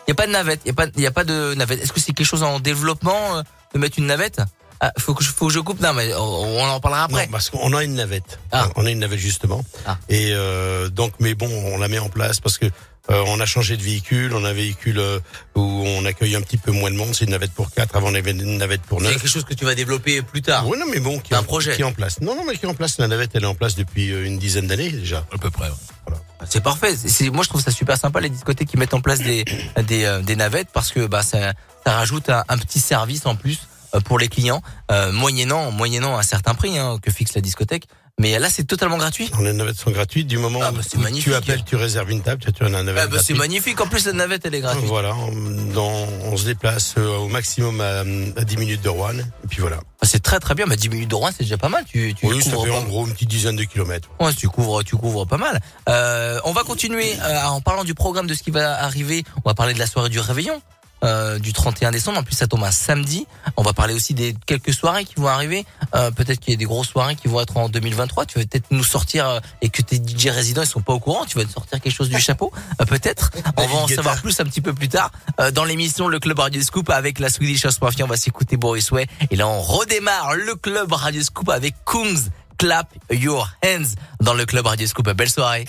Il y a pas de navette. Il y a pas. Y a pas de navette. Est-ce que c'est quelque chose en développement euh, de mettre une navette? Ah, faut que je, faut que je coupe? Non, mais on, on en parlera après. Non, parce qu'on a une navette. Ah. On a une navette justement. Ah. Et euh, donc, mais bon, on la met en place parce que euh, on a changé de véhicule. On a un véhicule euh, où on accueille un petit peu moins de monde. C'est une navette pour quatre. Avant, on avait une navette pour C'est neuf. quelque chose que tu vas développer plus tard. Oui, non, mais bon, qui C'est est un en- projet. qui est en place. Non, non, mais qui est en place. La navette, elle est en place depuis euh, une dizaine d'années déjà. À peu près. ouais. C'est parfait. C'est- c'est- moi, je trouve ça super sympa les discothèques qui mettent en place des des, euh, des navettes parce que bah ça, ça rajoute un, un petit service en plus pour les clients, euh, moyennant moyennant un certain prix hein, que fixe la discothèque. Mais là, c'est totalement gratuit. Les navettes sont gratuites. Du moment Ah, bah, où magnifique. tu appelles, tu réserves une table, tu as une navette Ah, bah, c'est magnifique. En plus, la navette, elle est gratuite. Voilà, on, se déplace euh, au maximum à, à 10 minutes de Rouen. Et puis voilà. Ah, C'est très très bien. Bah, 10 minutes de Rouen, c'est déjà pas mal. Tu, tu Oui, ça fait pas- en gros une petite dizaine de kilomètres. Ouais, tu couvres, tu couvres pas mal. Euh, on va continuer euh, en parlant du programme de ce qui va arriver. On va parler de la soirée du réveillon. Euh, du 31 décembre, en plus ça tombe un samedi. On va parler aussi des quelques soirées qui vont arriver. Euh, peut-être qu'il y a des grosses soirées qui vont être en 2023. Tu vas peut-être nous sortir euh, et que tes DJ résidents ils sont pas au courant. Tu vas te sortir quelque chose du chapeau, euh, peut-être. On va en savoir plus un petit peu plus tard euh, dans l'émission Le Club Radio Scoop avec la Swedish House Mafia. On va s'écouter Boris Way et là on redémarre le Club Radio Scoop avec Kungs. Clap your hands dans le Club Radio Scoop. Belle soirée.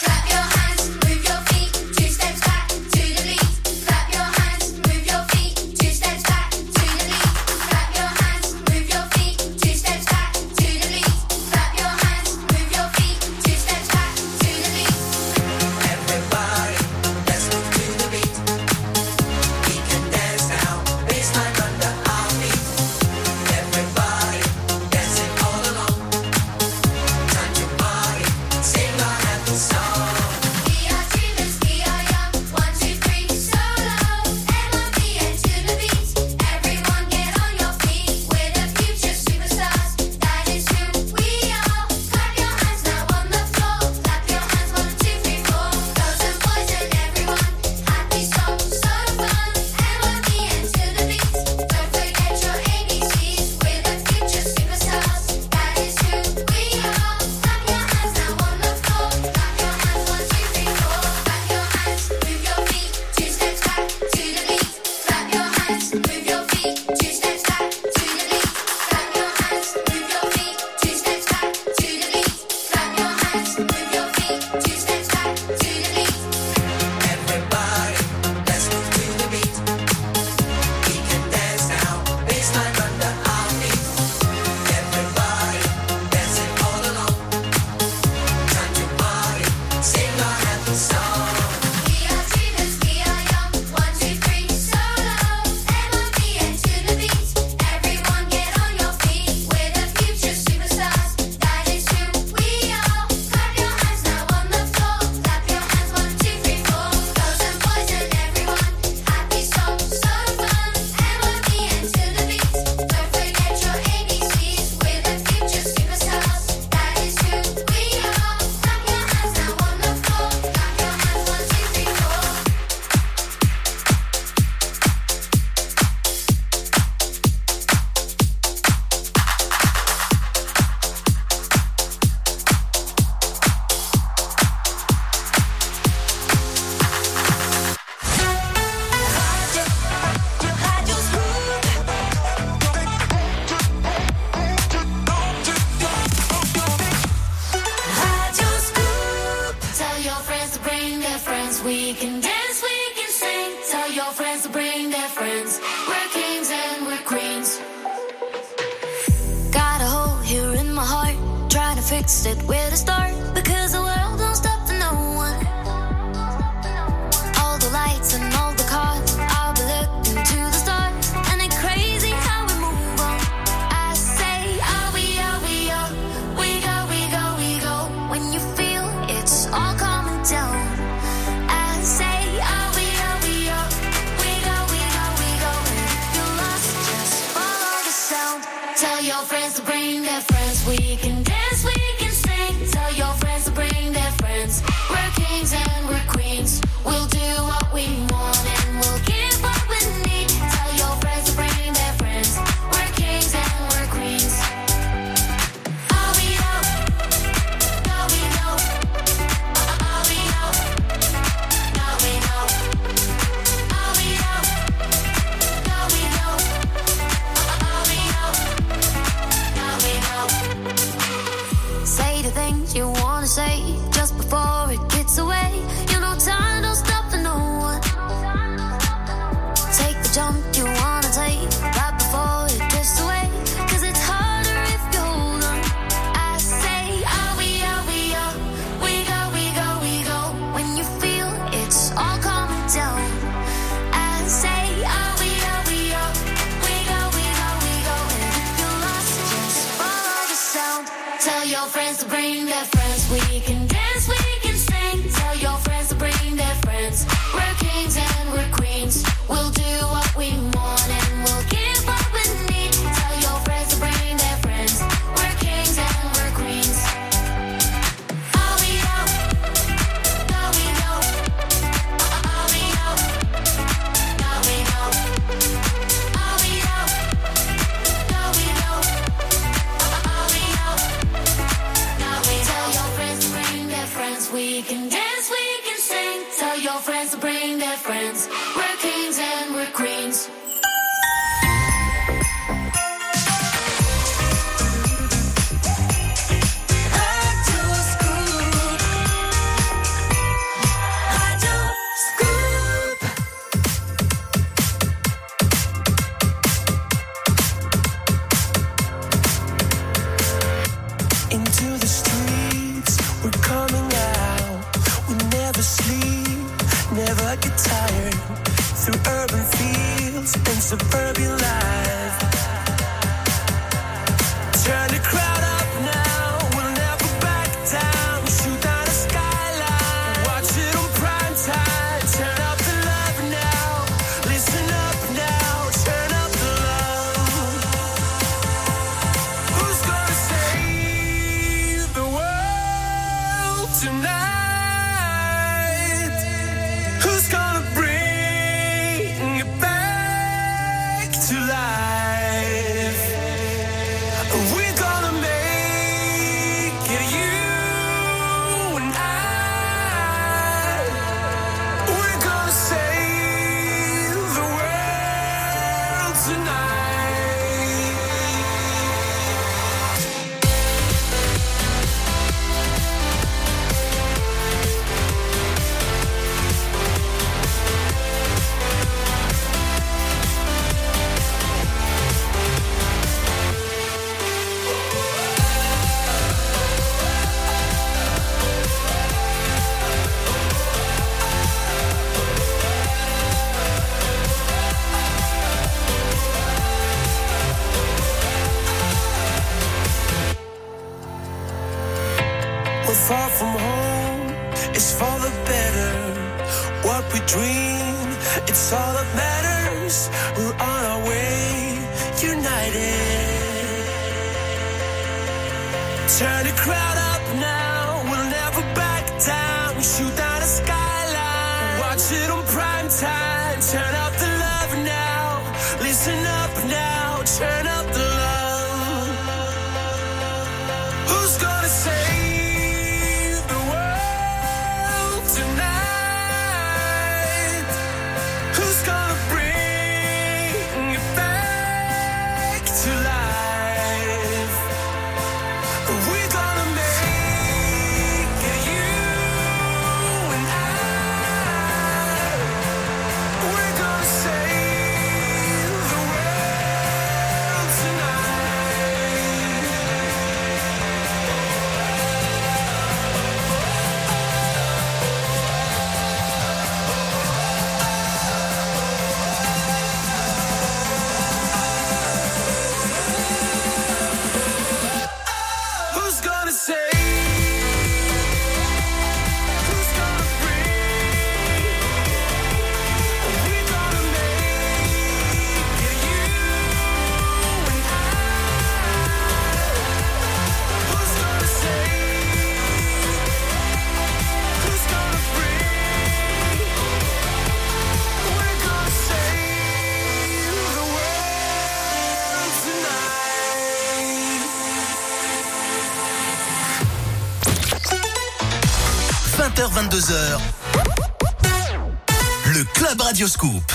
Le Club Radioscope.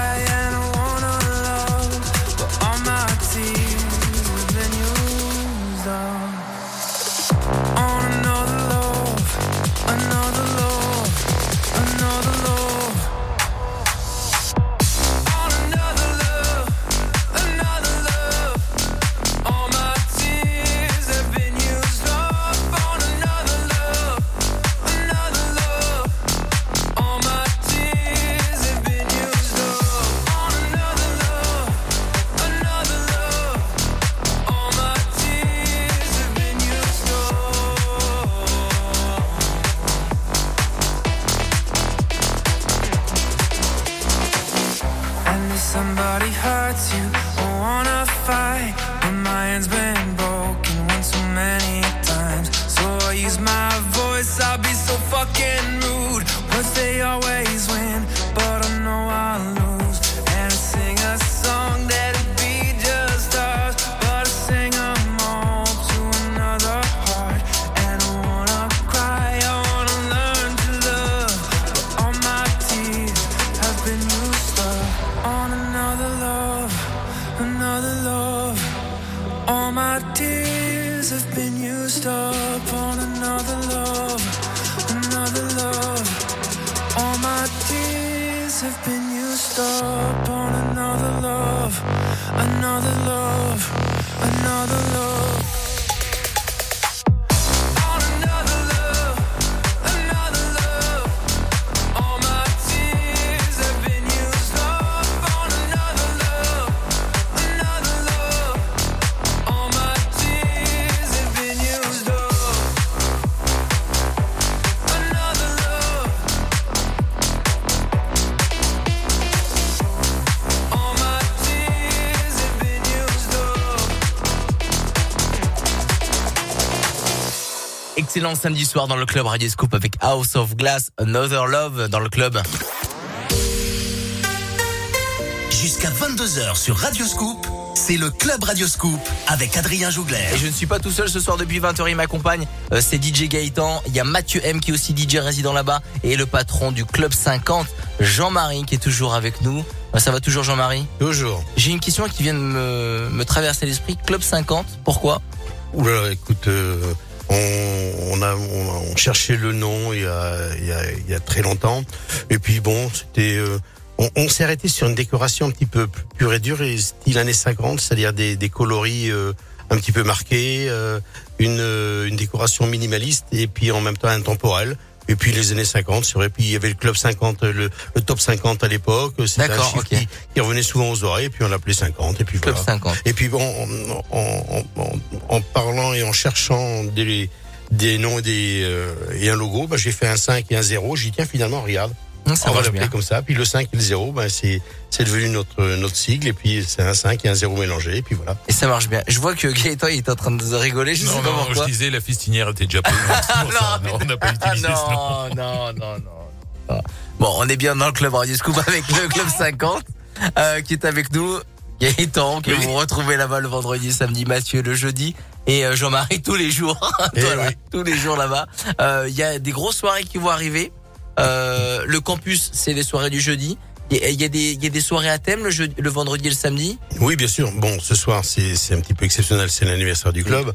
Excellent samedi soir dans le club Radio Scoop avec House of Glass, Another Love dans le club. Jusqu'à 22h sur Radio Scoop, c'est le Club Radio Scoop avec Adrien Jougler. Et je ne suis pas tout seul ce soir depuis 20h, il m'accompagne. Euh, c'est DJ Gaëtan. Il y a Mathieu M qui est aussi DJ résident là-bas. Et le patron du Club 50, Jean-Marie, qui est toujours avec nous. Euh, Ça va toujours Jean-Marie? Toujours. J'ai une question qui vient de me, me traverser l'esprit. Club 50, pourquoi? Oula, écoute, euh, on, on a on, on cherchait le nom il y a, il y a, il y a très longtemps. Et puis bon, c'était euh, on, s'est arrêté sur une décoration un petit peu pure et dure et style années 50, c'est-à-dire des, des coloris euh, un petit peu marqués, euh, une, euh, une décoration minimaliste et puis en même temps intemporelle. Et puis les années 50, c'est vrai. Puis il y avait le club 50, le, le top 50 à l'époque. C'était un chiffre qui, qui revenait souvent aux oreilles. Et puis on l'appelait 50. Et puis Club voilà. 50. Et puis bon, en, en, en, en parlant et en cherchant des, des noms et, des, euh, et un logo, bah, j'ai fait un 5 et un 0. J'ai dit, tiens, finalement, regarde. Ça on va l'appeler comme ça. Puis le 5 et le 0, bah, c'est, c'est devenu notre, notre sigle. Et puis c'est un 5 et un 0 mélangé. Et puis voilà. Et ça marche bien. Je vois que Gaëtan il est en train de rigoler. Je sais Non, pas non, je disais la fistinière était déjà prise. C'est pour ça. Non, on n'a pas Ah utilisé non, non, non, non, non. Bon, on est bien dans le club Radio Scoop avec le club 50 euh, qui est avec nous. Gaëtan, que Oui. vous retrouvez là-bas le vendredi, samedi, Mathieu le jeudi et euh, Jean-Marie tous les jours. Eh Voilà, oui. tous les jours là-bas. Euh, Il y a des grosses soirées qui vont arriver. Euh, le campus, c'est les soirées du jeudi. Il y a- il y, a des, il y a des soirées à thème le, jeudi, le vendredi et le samedi. Oui, bien sûr. Bon, ce soir, c'est, c'est un petit peu exceptionnel. C'est l'anniversaire du club.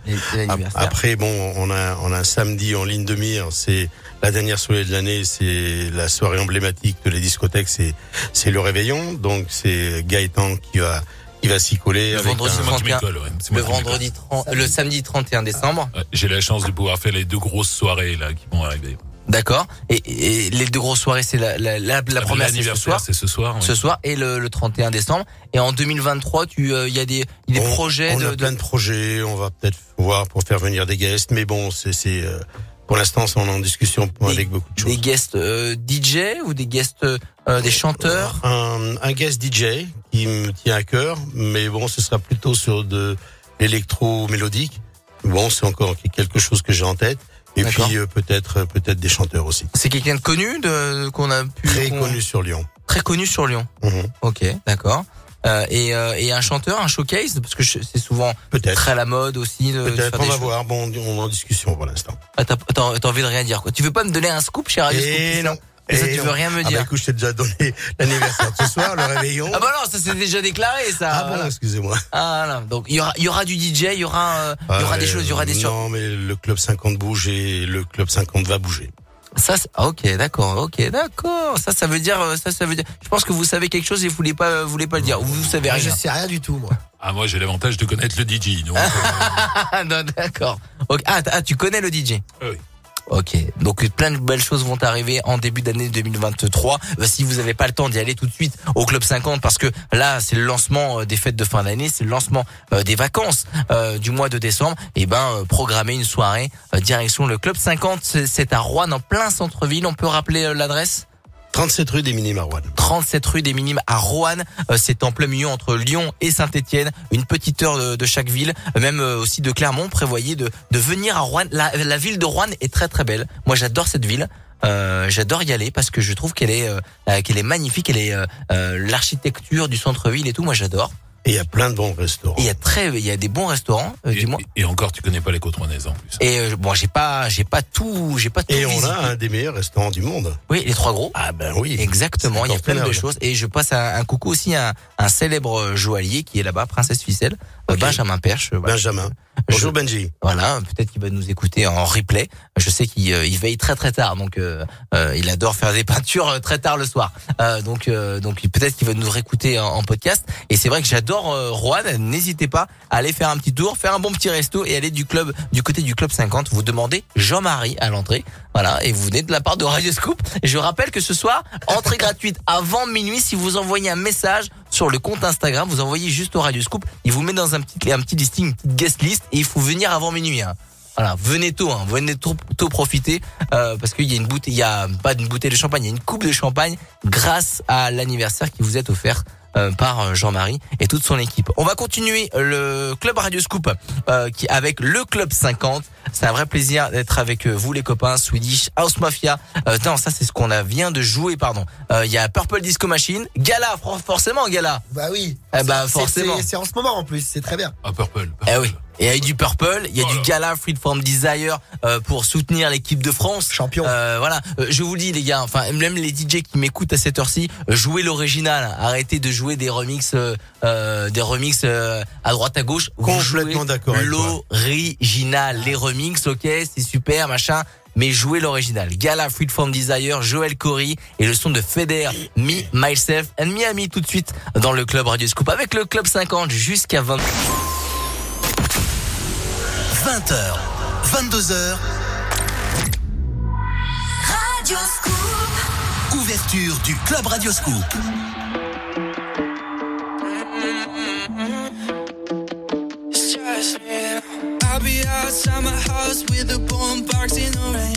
Après, bon, on a, on a un samedi en ligne de mire. C'est la dernière soirée de l'année. C'est la soirée emblématique de la discothèque. C'est, c'est le réveillon. Donc, c'est Gaëtan qui va, qui va s'y coller. Le avec vendredi un- C'est moi qui 31, m'école, ouais. C'est moi le vendredi 30, le samedi 31 décembre. J'ai la chance de pouvoir faire les deux grosses soirées là qui vont arriver. D'accord. Et, et les deux grosses soirées, c'est la, la, la, la première, c'est ce L'anniversaire, soir. c'est ce soir. oui. Ce soir et le, le 31 décembre. Et en 2023, tu, euh, il y a des, il y a des on, projets on de, a de- plein de projets. On va peut-être voir pour faire venir des guests. Mais bon, c'est, c'est, euh, pour l'instant, on est en discussion avec beaucoup de choses. des guests euh, DJ ou des guests, euh, des chanteurs? un, un guest DJ qui me tient à cœur, mais bon, ce sera plutôt sur de l'électro mélodique. Bon, c'est encore quelque chose que j'ai en tête. Et puis euh, peut-être euh, peut-être des chanteurs aussi. C'est quelqu'un de connu, de qu'on a pu Très qu'on- connu sur Lyon. très connu sur Lyon. Mhm. Ok, d'accord. Euh, et, euh, et un chanteur, un showcase, parce que je- c'est souvent Peut-être. très à la mode aussi. De, Peut-être, on va shows. voir. Bon, on est en discussion pour l'instant. Ah, t'as, t'as- t'as envie de rien dire quoi. Tu veux pas me donner un scoop chez Radio Scoop ça non. Et ça, tu veux rien me Ah bah dire écoute, je t'ai déjà donné l'anniversaire de ce soir, le réveillon. Ah bah non, ça c'est déjà déclaré ça. Ah bon, excusez-moi. Ah non, donc il y aura, il y aura du DJ, il y aura, euh, il y aura Ah, des choses, il y aura des sur. Non, mais le club 50 bouge et le club 50 va bouger. Ça, ah, ok, d'accord, ok, d'accord. Ça, ça veut dire, euh, ça, ça veut dire. Je pense que vous savez quelque chose et vous voulez pas, euh, vous voulez pas le dire. Ou vous savez Ah, Je rien. sais rien du tout, moi. Ah, moi, j'ai l'avantage de connaître le DJ. Donc, euh, Ah non, d'accord. Ah, ah, tu connais le DJ. Ah oui. Ok, donc plein de belles choses vont arriver en début d'année 2023. Euh, si vous n'avez pas le temps d'y aller tout de suite au Club 50, parce que là c'est le lancement euh, des fêtes de fin d'année, c'est le lancement euh, des vacances du mois de décembre. Et ben euh, programmer une soirée direction le Club 50, c'est- à Rouen en plein centre-ville. On peut rappeler l'adresse? 37 rue des Minimes à Rouen. 37 rue des Minimes à Roanne. Euh, c'est en plein milieu entre Lyon et Saint-Étienne. Une petite heure de, chaque ville, Euh, même euh, aussi de Clermont. Prévoyez de, de venir à Roanne. La, la ville de Roanne est très très belle. Moi, j'adore cette ville. J'adore y aller parce que je trouve qu'elle est qu'elle est magnifique. Elle est l'architecture du centre-ville et tout. Moi, j'adore. Et il y a plein de bons restaurants. Et il y a très, il y a des bons restaurants. euh, et, du moins. et encore, tu connais pas les côtes rouennaises en plus. Et euh, bon, j'ai pas, j'ai pas tout, j'ai pas tout Et on a un des meilleurs restaurants du monde. Oui, les trois gros. Ah ben oui. Exactement, il y a plein de choses. Et je passe un, un coucou aussi à un, un célèbre joaillier qui est là-bas, Princesse Ficelle, euh. Benjamin Perche. euh, voilà. Benjamin. Bonjour Benji. Voilà, peut-être qu'il va nous écouter en replay. Je sais qu'il euh, il veille très très tard, donc euh, euh, il adore faire des peintures euh, très tard le soir. Euh, donc euh, donc peut-être qu'il va nous réécouter en, en podcast. Et c'est vrai que j'adore euh, Rouen. N'hésitez pas à aller faire un petit tour, faire un bon petit resto et aller du club du côté du club 50. Vous demandez Jean-Marie à l'entrée. Voilà, et vous venez de la part de Radio Scoop. Je rappelle que ce soir, entrée gratuite avant minuit si vous envoyez un message sur le compte Instagram, vous envoyez juste au Radio Scoop, il vous met dans un petit un petit listing, une petite guest list et il faut venir avant minuit. Hein. Voilà, venez tôt, hein, venez tôt, profiter euh, parce qu'il y a une bouteille, il y a pas une bouteille de champagne, il y a une coupe de champagne grâce à l'anniversaire qui vous est offert euh, par euh, Jean-Marie et toute son équipe. On va continuer le club Radio Scoop euh, qui avec le club 50. C'est un vrai plaisir d'être avec euh, vous les copains Swedish House Mafia. Euh, non, ça c'est ce qu'on a vient de jouer pardon. Euh, Il y a Purple Disco Machine, Gala for- forcément Gala. Bah oui. Eh bah C'est- forcément. c'est- C'est en ce moment en plus, c'est très bien. Ah, Purple. Eh oui. Et avec du Purple, il y a du Gala Freeform Desire euh, pour soutenir l'équipe de France. Champion. Euh, voilà, Euh, je vous le dis les gars, enfin même les DJ qui m'écoutent à cette heure-ci, euh, jouez l'original. Arrêtez de jouer des remixes, euh, euh, des remixes euh, à droite à gauche. Complètement d'accord. L'original, les remixes, ok, c'est super, machin. Mais jouez l'original. Gala Freeform Desire, Joel Corey et le son de Feder, Me, Myself and Miami tout de suite dans le club Radio Scoop avec le club 50 jusqu'à 20. 20h, 22h, Radio Scoop. ouverture du Club Radio Scoop. I'll be outside my house with a boombox in the rain.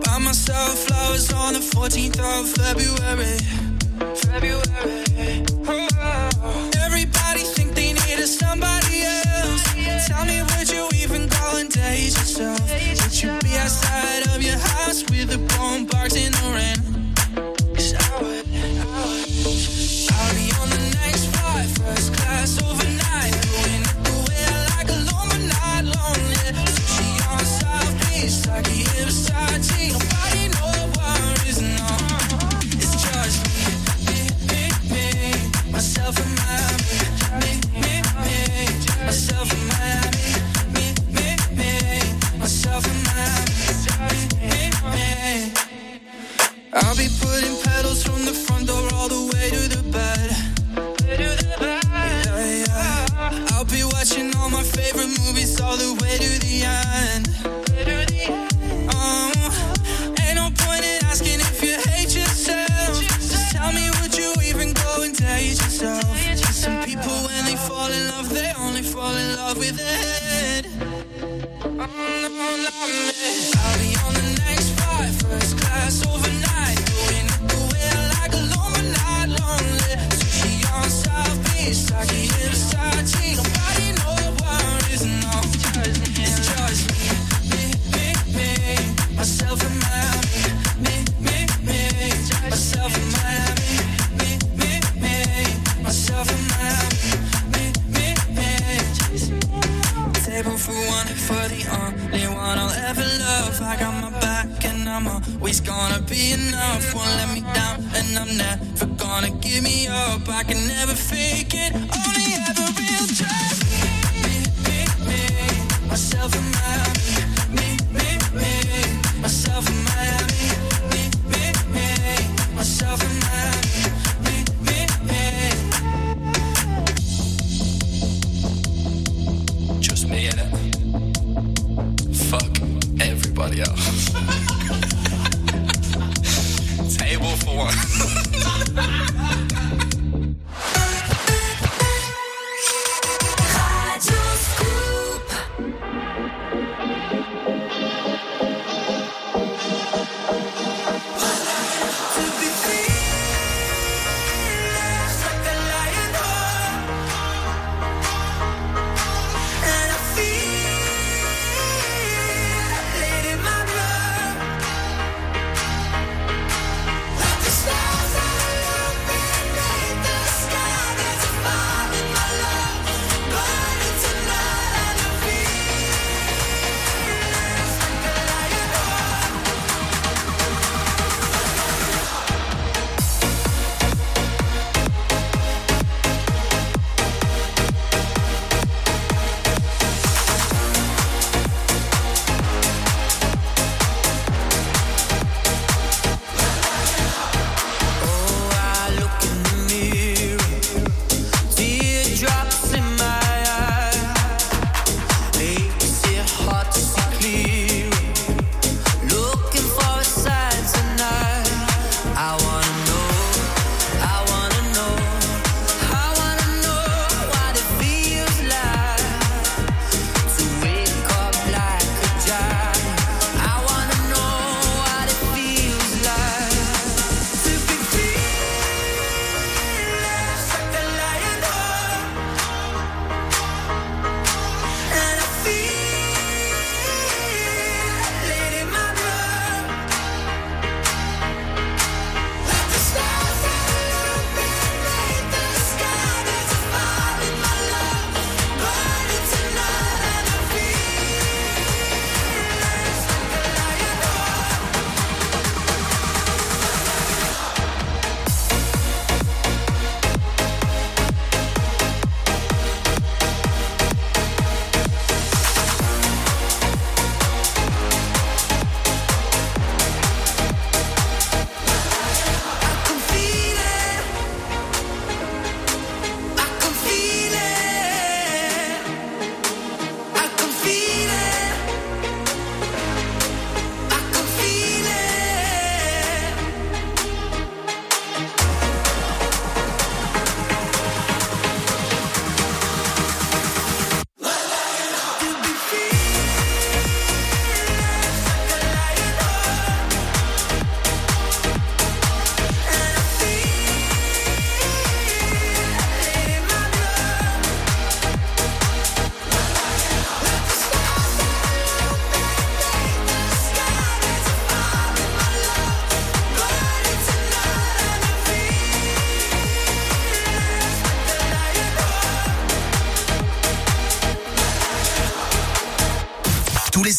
Buy myself flowers on the 14th of February. February. Yourself? Would you be outside of your house with a boombox in the rain?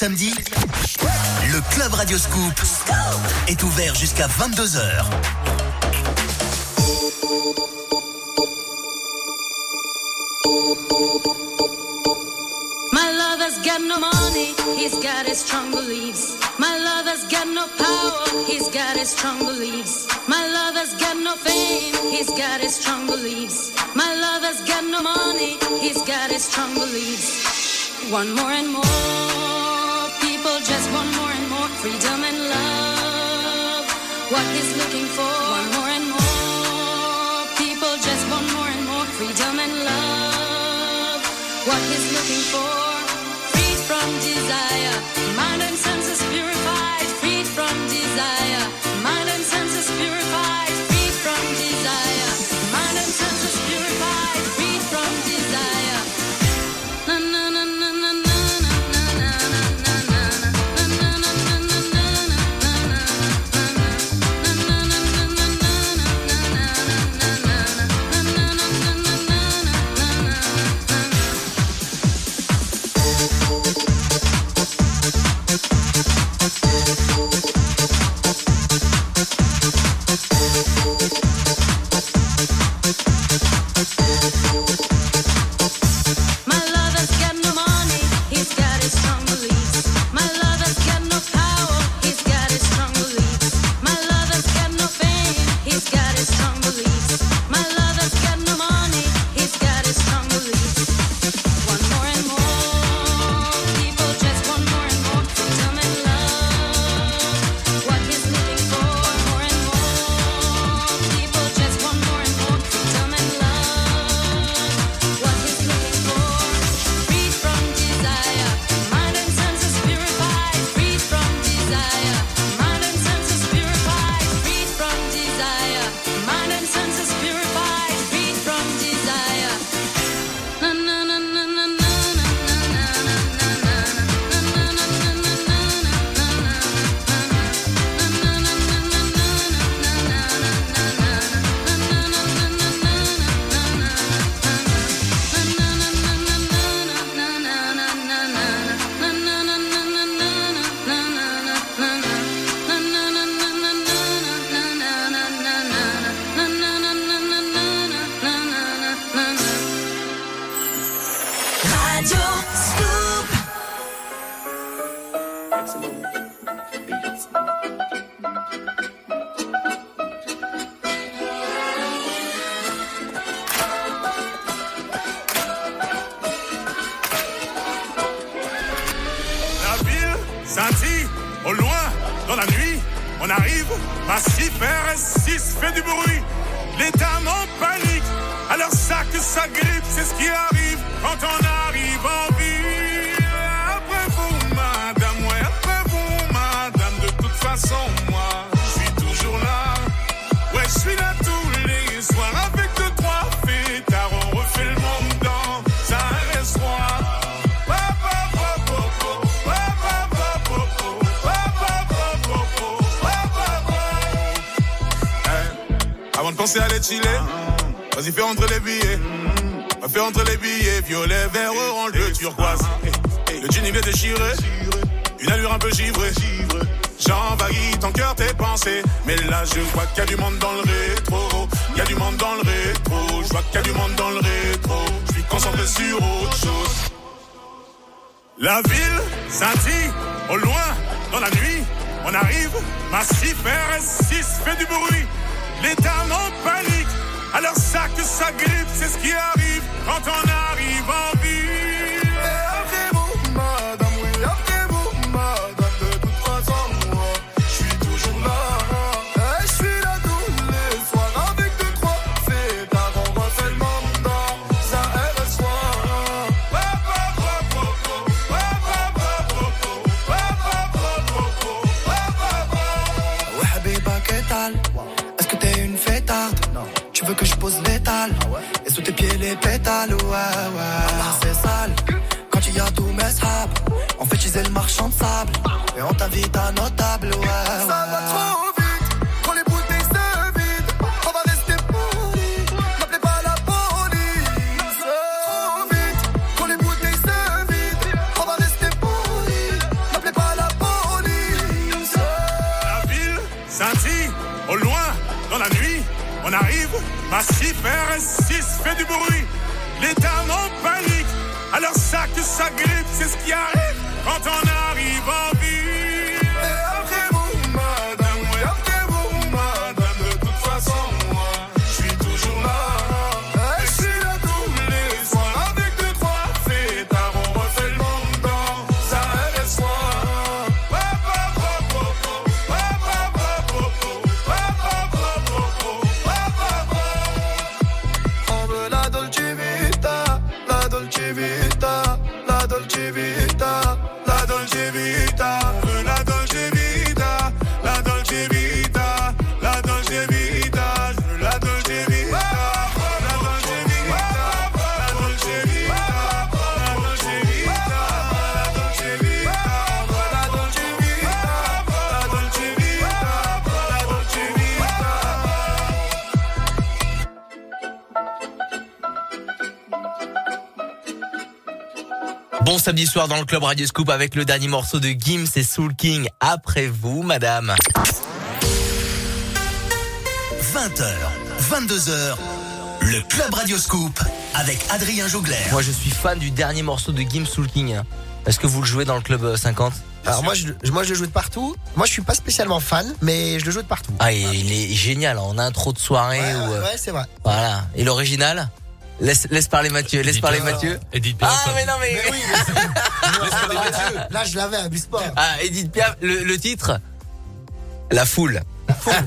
samedi, le Club Radio Scoop est ouvert jusqu'à 22h. My lover's got no money, he's got his strong beliefs. My lover's got no power, he's got his strong beliefs. My lover's got no fame, he's got his strong beliefs. My lover's got no money, he's got his strong beliefs. One more and more. freedom and love. What he's looking for. là je vois qu'il y a du monde dans le rétro. Il y a du monde dans le rétro. Je vois qu'il y a du monde dans le rétro. Je suis concentré sur autre chose. La ville scintille au loin dans la nuit. On arrive, massif RS6 fait du bruit. Les en panique. Arrive, massif, RS6 fait du bruit, les dames en panique, alors ça que ça grippe, c'est ce qui arrive quand on arrive samedi soir dans le club Radio Scoop avec le dernier morceau de Gims et Soul King. Après vous, madame. 20h, 22h, le Club Radio Scoop avec Adrien Jougler. Moi, je suis fan du dernier morceau de Gims Soul King. Est-ce que vous le jouez dans le club euh, 50 Alors moi je, moi je le joue de partout. Moi je suis pas spécialement fan, mais je le joue de partout. Ah, il il est génial en intro de soirée. Ouais, ou, ouais, euh, ouais, c'est vrai. Voilà. Et l'original? Laisse, laisse parler Mathieu, laisse Edith parler Piaf. Mathieu. Edith Piaf. Ah, mais non, mais. Là je l'avais, abuse pas. Ah, Edith Piaf, le, le titre La foule.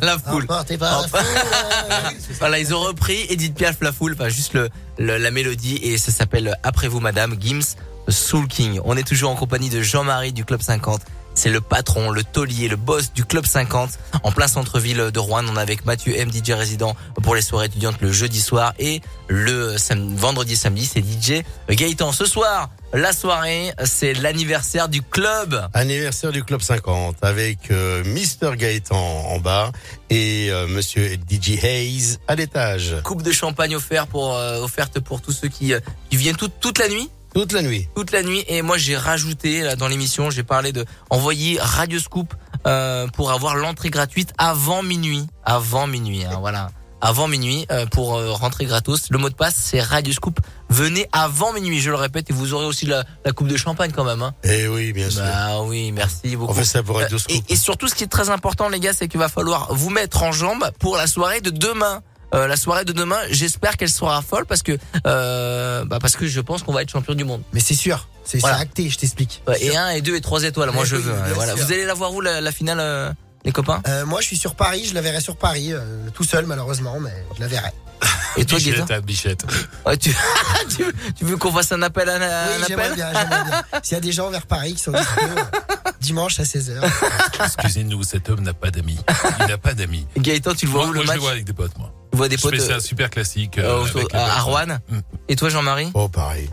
La foule. Emporté par la foule. Voilà, ils ont repris Edith Piaf, La foule, enfin juste le, le- la mélodie et ça s'appelle Après vous Madame, Gims, Soul King. On est toujours en compagnie de Jean-Marie du Club 50. C'est le patron, le taulier, le boss du Club 50 en plein centre-ville de Rouen. On est avec Mathieu M, DJ résident pour les soirées étudiantes le jeudi soir et le sam- vendredi samedi, c'est DJ Gaëtan. Ce soir, la soirée, c'est l'anniversaire du club. Anniversaire du Club 50 avec euh, Mister Gaëtan en bas et euh, Monsieur DJ Hayes à l'étage. Coupe de champagne offerte pour, euh, offerte pour tous ceux qui, euh, qui viennent toute la nuit. Toute la nuit. toute la nuit et moi j'ai rajouté là dans l'émission j'ai parlé de envoyer Radio Scoop euh, pour avoir l'entrée gratuite avant minuit avant minuit hein, voilà avant minuit euh, pour euh, rentrer gratos le mot de passe c'est Radio Scoop venez avant minuit je le répète et vous aurez aussi la, la coupe de champagne quand même hein. Eh oui, bien sûr. bah oui merci beaucoup On fait ça pour Radio Scoop. et, et surtout ce qui est très important les gars c'est qu'il va falloir vous mettre en jambe pour la soirée de demain Euh, la soirée de demain, j'espère qu'elle sera folle parce que euh, bah parce que je pense qu'on va être champion du monde. Mais c'est sûr, c'est Voilà. acté, je t'explique. Ouais, et un et deux et trois étoiles, moi Eh je veux. voilà. sûr. Vous allez la voir où la, la finale, euh, les copains Euh, moi je suis sur Paris, je la verrai sur Paris, euh, tout seul malheureusement, mais je la verrai. Et toi, Bichette, Gaëtan à Bichette. Ouais, tu... tu, veux, tu veux qu'on fasse un appel à un, Oui, appel bien, bien. S'il y a des gens vers Paris qui sont dispo, euh, dimanche à 16h. Excusez-nous, cet homme n'a pas d'amis. Il n'a pas d'amis. Gaëtan, tu le vois Moi, où moi, le je le vois avec des potes, moi. Tu vois des Je potes fais ça euh, super classique. euh, euh, avec à. Rouen. Mm. Et toi, Jean-Marie Oh, pareil.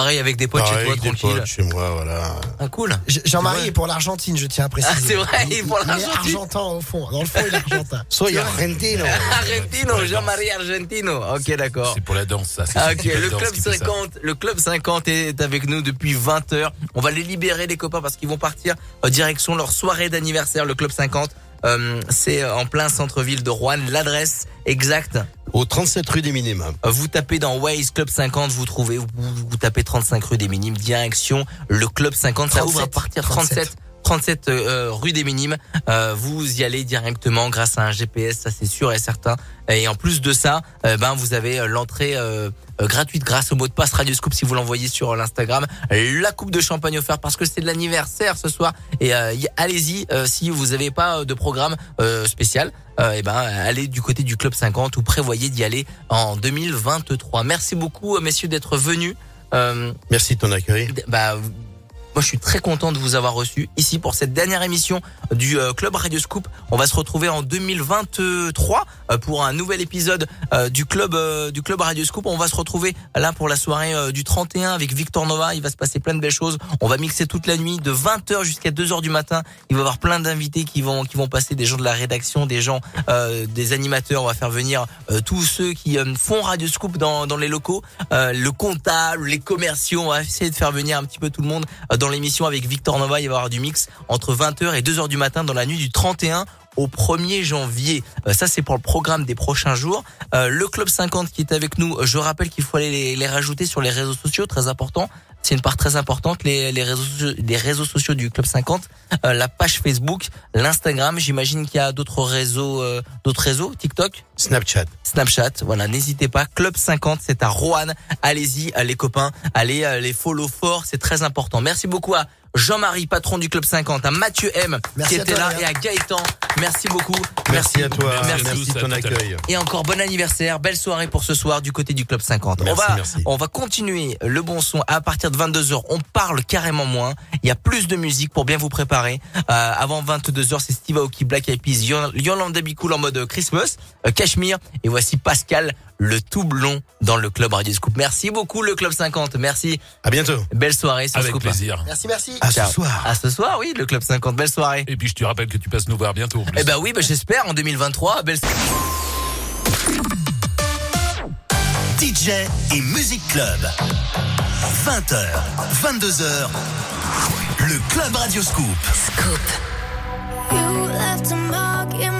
Pareil avec des potes Pareil, chez toi, avec des tranquille. potes chez moi, voilà. Ah, cool. Je- Jean-Marie Ouais. est pour l'Argentine, je tiens à préciser. Ah, c'est vrai, il est pour Il est l'Argentine. argentin au fond. Dans le fond, il est argentin. Soy argentino. Argentino, Jean-Marie Argentino. Ok, d'accord. C'est pour la danse, ça. C'est Ah, ok, le danse club qui fait ça. 50, le club 50 est avec nous depuis 20 heures. On va les libérer les copains parce qu'ils vont partir euh, direction leur soirée d'anniversaire. Le club 50, euh, c'est euh, en plein centre-ville de Rouen. L'adresse exacte, Au 37 rue des Minimes. euh, vous tapez dans Waze Club 50, vous trouvez. Vous, vous tapez 35 rue des Minimes, direction le club 50. Ça ouvre à 37, partir 37. 37 euh, rue des Minimes, Euh, vous y allez directement grâce à un GPS, ça c'est sûr et certain. Et en plus de ça, euh, ben vous avez euh, l'entrée euh, euh, gratuite grâce au mot de passe Radio Scoop si vous l'envoyez sur euh, l'Instagram. La coupe de champagne offerte parce que c'est de l'anniversaire ce soir. Et euh, allez-y euh, si vous n'avez pas euh, de programme euh, spécial. Euh, et ben allez du côté du club 50 ou prévoyez d'y aller en 2023. Merci beaucoup euh, messieurs d'être venus. Euh, Merci de ton accueil. Bah, moi, je suis très content de vous avoir reçu ici pour cette dernière émission du euh, Club Radio Scoop. On va se retrouver en 2023 euh, pour un nouvel épisode euh, du club du Club Radio Scoop. On va se retrouver là pour la soirée du 31 avec Victor Nova. Il va se passer plein de belles choses. On va mixer toute la nuit de 20h jusqu'à 2h du matin. Il va y avoir plein d'invités qui vont qui vont passer, des gens de la rédaction, des gens, des animateurs. On va faire venir tous ceux qui font Radio Scoop dans dans les locaux, le comptable, les commerciaux. On va essayer de faire venir un petit peu tout le monde dans l'émission avec Victor Nova. Il va y avoir du mix entre 20h et 2h du matin dans la nuit du 31 au 1er janvier. Euh, ça, c'est pour le programme des prochains jours. Euh, le Club 50 qui est avec nous, je rappelle qu'il faut aller les, les rajouter sur les réseaux sociaux, très important. C'est une part très importante, les, les, réseaux, sociaux- les réseaux sociaux du Club 50, euh, la page Facebook, l'Instagram. J'imagine qu'il y a d'autres réseaux, euh, d'autres réseaux, TikTok, Snapchat. Snapchat. Voilà, n'hésitez pas. Club 50, c'est à Roanne. Allez-y, les copains, allez les follow fort, c'est très important. Merci beaucoup à Jean-Marie, patron du Club 50, à Mathieu M, Merci qui à était toi, là, et à Gaëtan. Merci beaucoup. Merci à toi. Merci. Merci, de ton accueil. Et encore bon anniversaire, belle soirée pour ce soir du côté du Club 50. Merci, on va, merci. on va continuer le bon son à partir de 22h. On parle carrément moins. Il y a plus de musique pour bien vous préparer. Euh, avant 22h, c'est Steve Aoki, Black Eyed Peas, Yolanda Be Cool en mode Christmas, euh, Cashmere. Et voici Pascal, le tout blond dans le Club Radio Scoop. Merci beaucoup le Club 50. Merci. À bientôt. Belle soirée sur Avec Scoop. plaisir. Merci, merci. À ce soir. À ce soir, oui, le Club 50. Belle soirée. Et puis je te rappelle que tu passes nous voir bientôt. Eh ben oui, ben j'espère en 2023. Belle DJ et Music Club. 20h, 22h. Le Club Radio Scoop. You left a mark in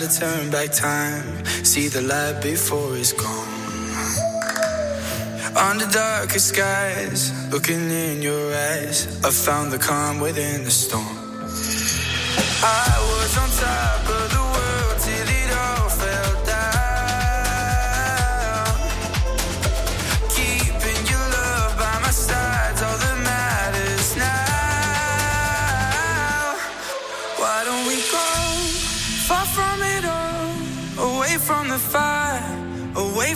to turn back time, see the light before it's gone. Under darker skies, looking in your eyes, I found the calm within the storm. I was on top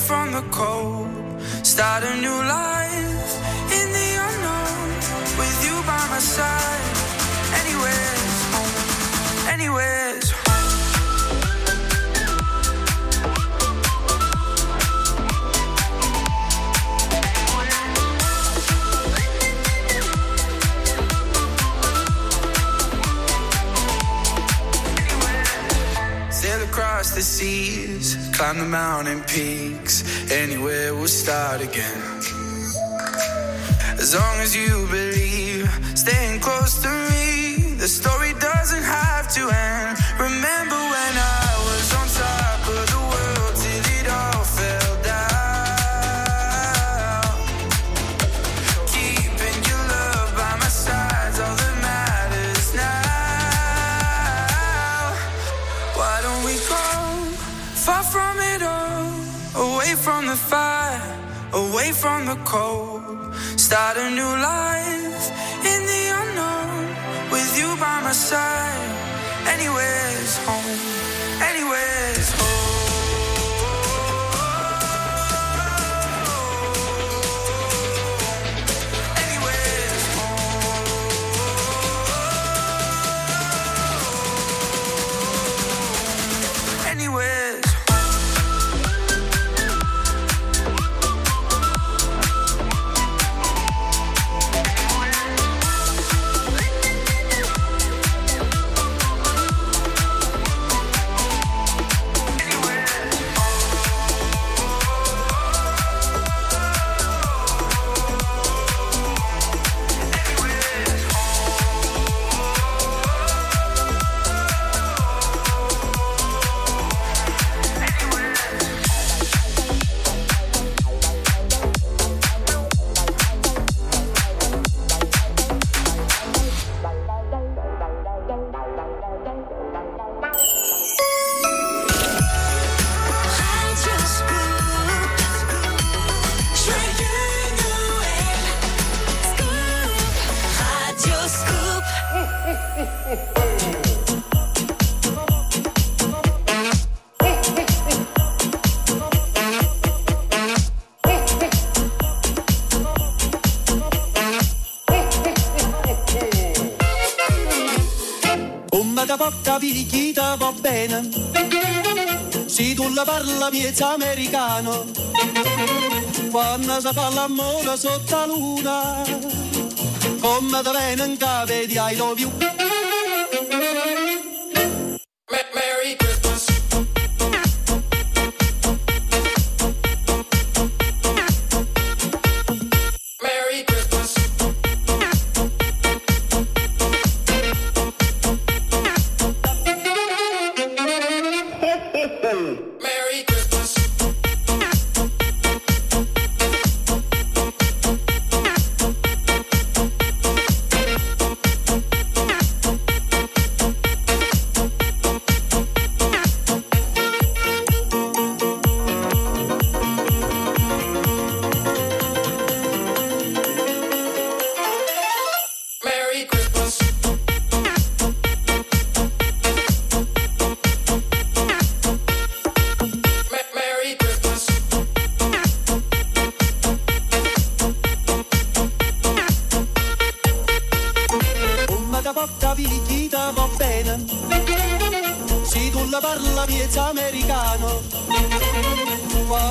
from the cold? Start a new life in the unknown with you by my side. Anywhere's home, anywhere's climb the mountain peaks. Anywhere we'll start again. As long as you believe, staying close to me, the story doesn't have to end. Remember from the cold? Start a new life in the unknown with you by my side. Anywhere's home, Se tu la parla miezza americano. Quando si fa l'amore sotto la luna Come da bene in cave di I love you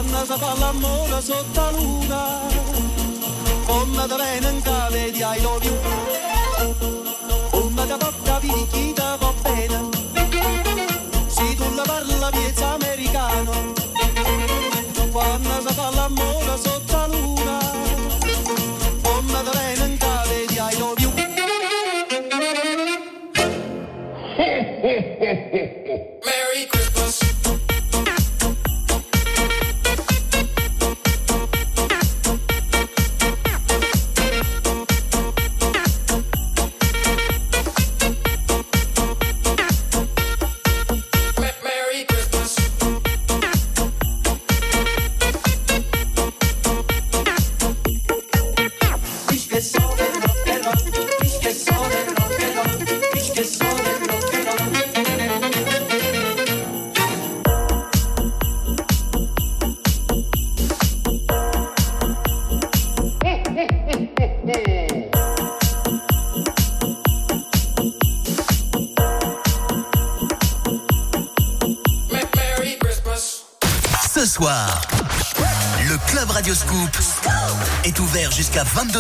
Quando si fa l'amore sotto la luna Come da bene in cave di I love you. Come da porta picchita va bene. Se tu la parla miezza americano. Quando si fa l'amore sotto la luna Come da bene in cave di I love you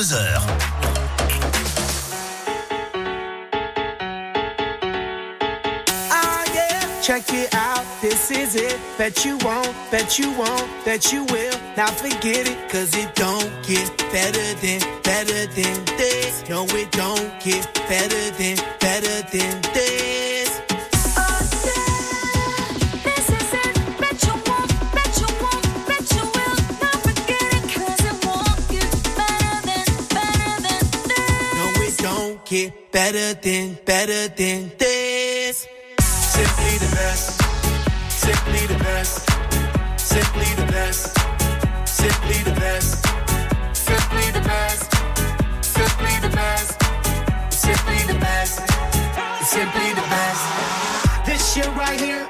22h. Ah yeah, check it out, this is it. Bet you won't, bet you won't, bet you will. Now forget it, cause it don't get better than, better than this. No, it don't get better than, better than this. Better than, better than this. Simply the best. Simply the best. Simply the best. Simply the best. Simply the best. Simply the best. Simply the best. Simply the best. This shit right here,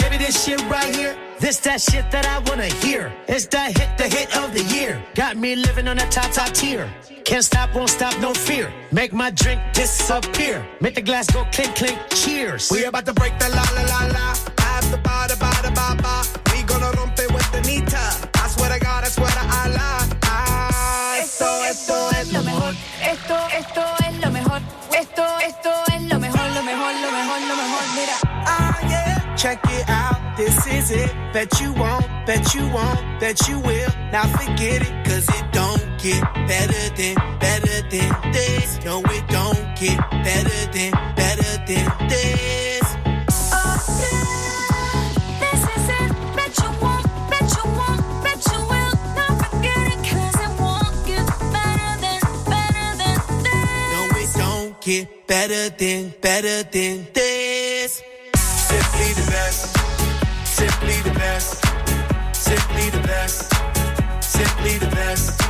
baby, this shit right here. This that shit that I wanna hear. It's that hit, the hit of the year. Got me living on a top, top tier. Can't stop, won't stop, no fear. Make my drink disappear. Make the glass go clink, clink. Cheers. We about to break the la la la la. Have the ba da ba da ba ba. We gonna rompe with the nita. I swear to God, I swear to Allah. Ah, esto, esto es lo mejor. Esto, esto es lo mejor. Esto, esto es lo mejor, lo mejor, lo mejor, lo mejor. Mira. Ah yeah, check it out, this is it. Bet you won't, bet you won't, bet you will. Now forget it, cause it don't get better than, better than this. No, it don't get better than, better than this. This is it. Bet you won't, bet you won't, bet you will. Now forget it, cause it won't get better than, better than this. No, it don't get better than, better than this. Simply the best. Simply the best. Simply the best. Simply the best.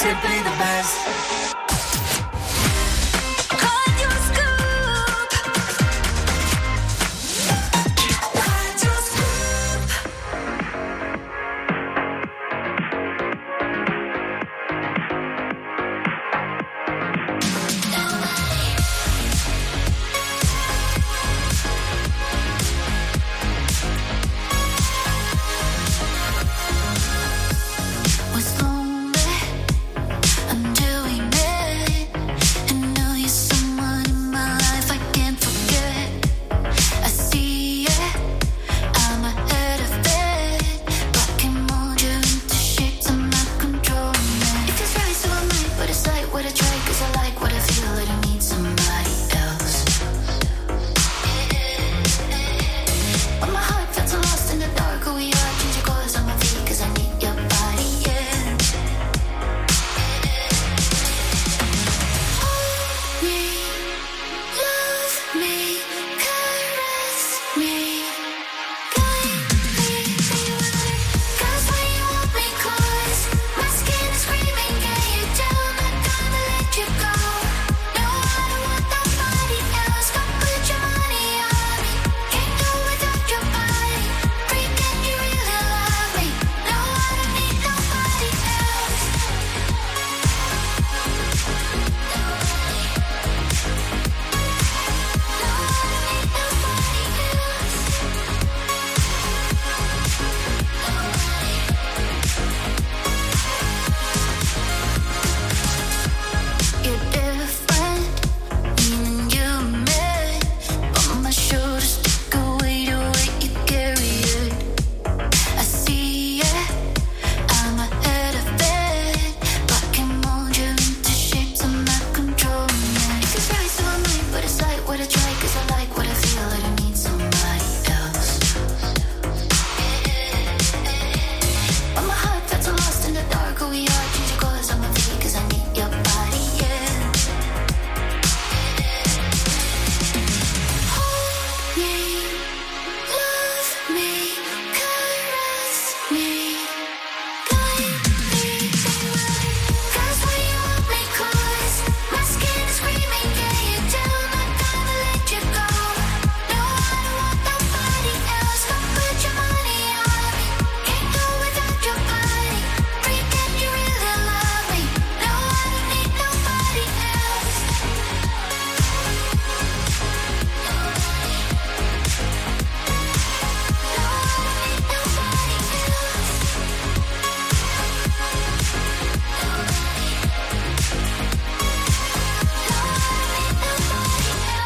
Simply the best.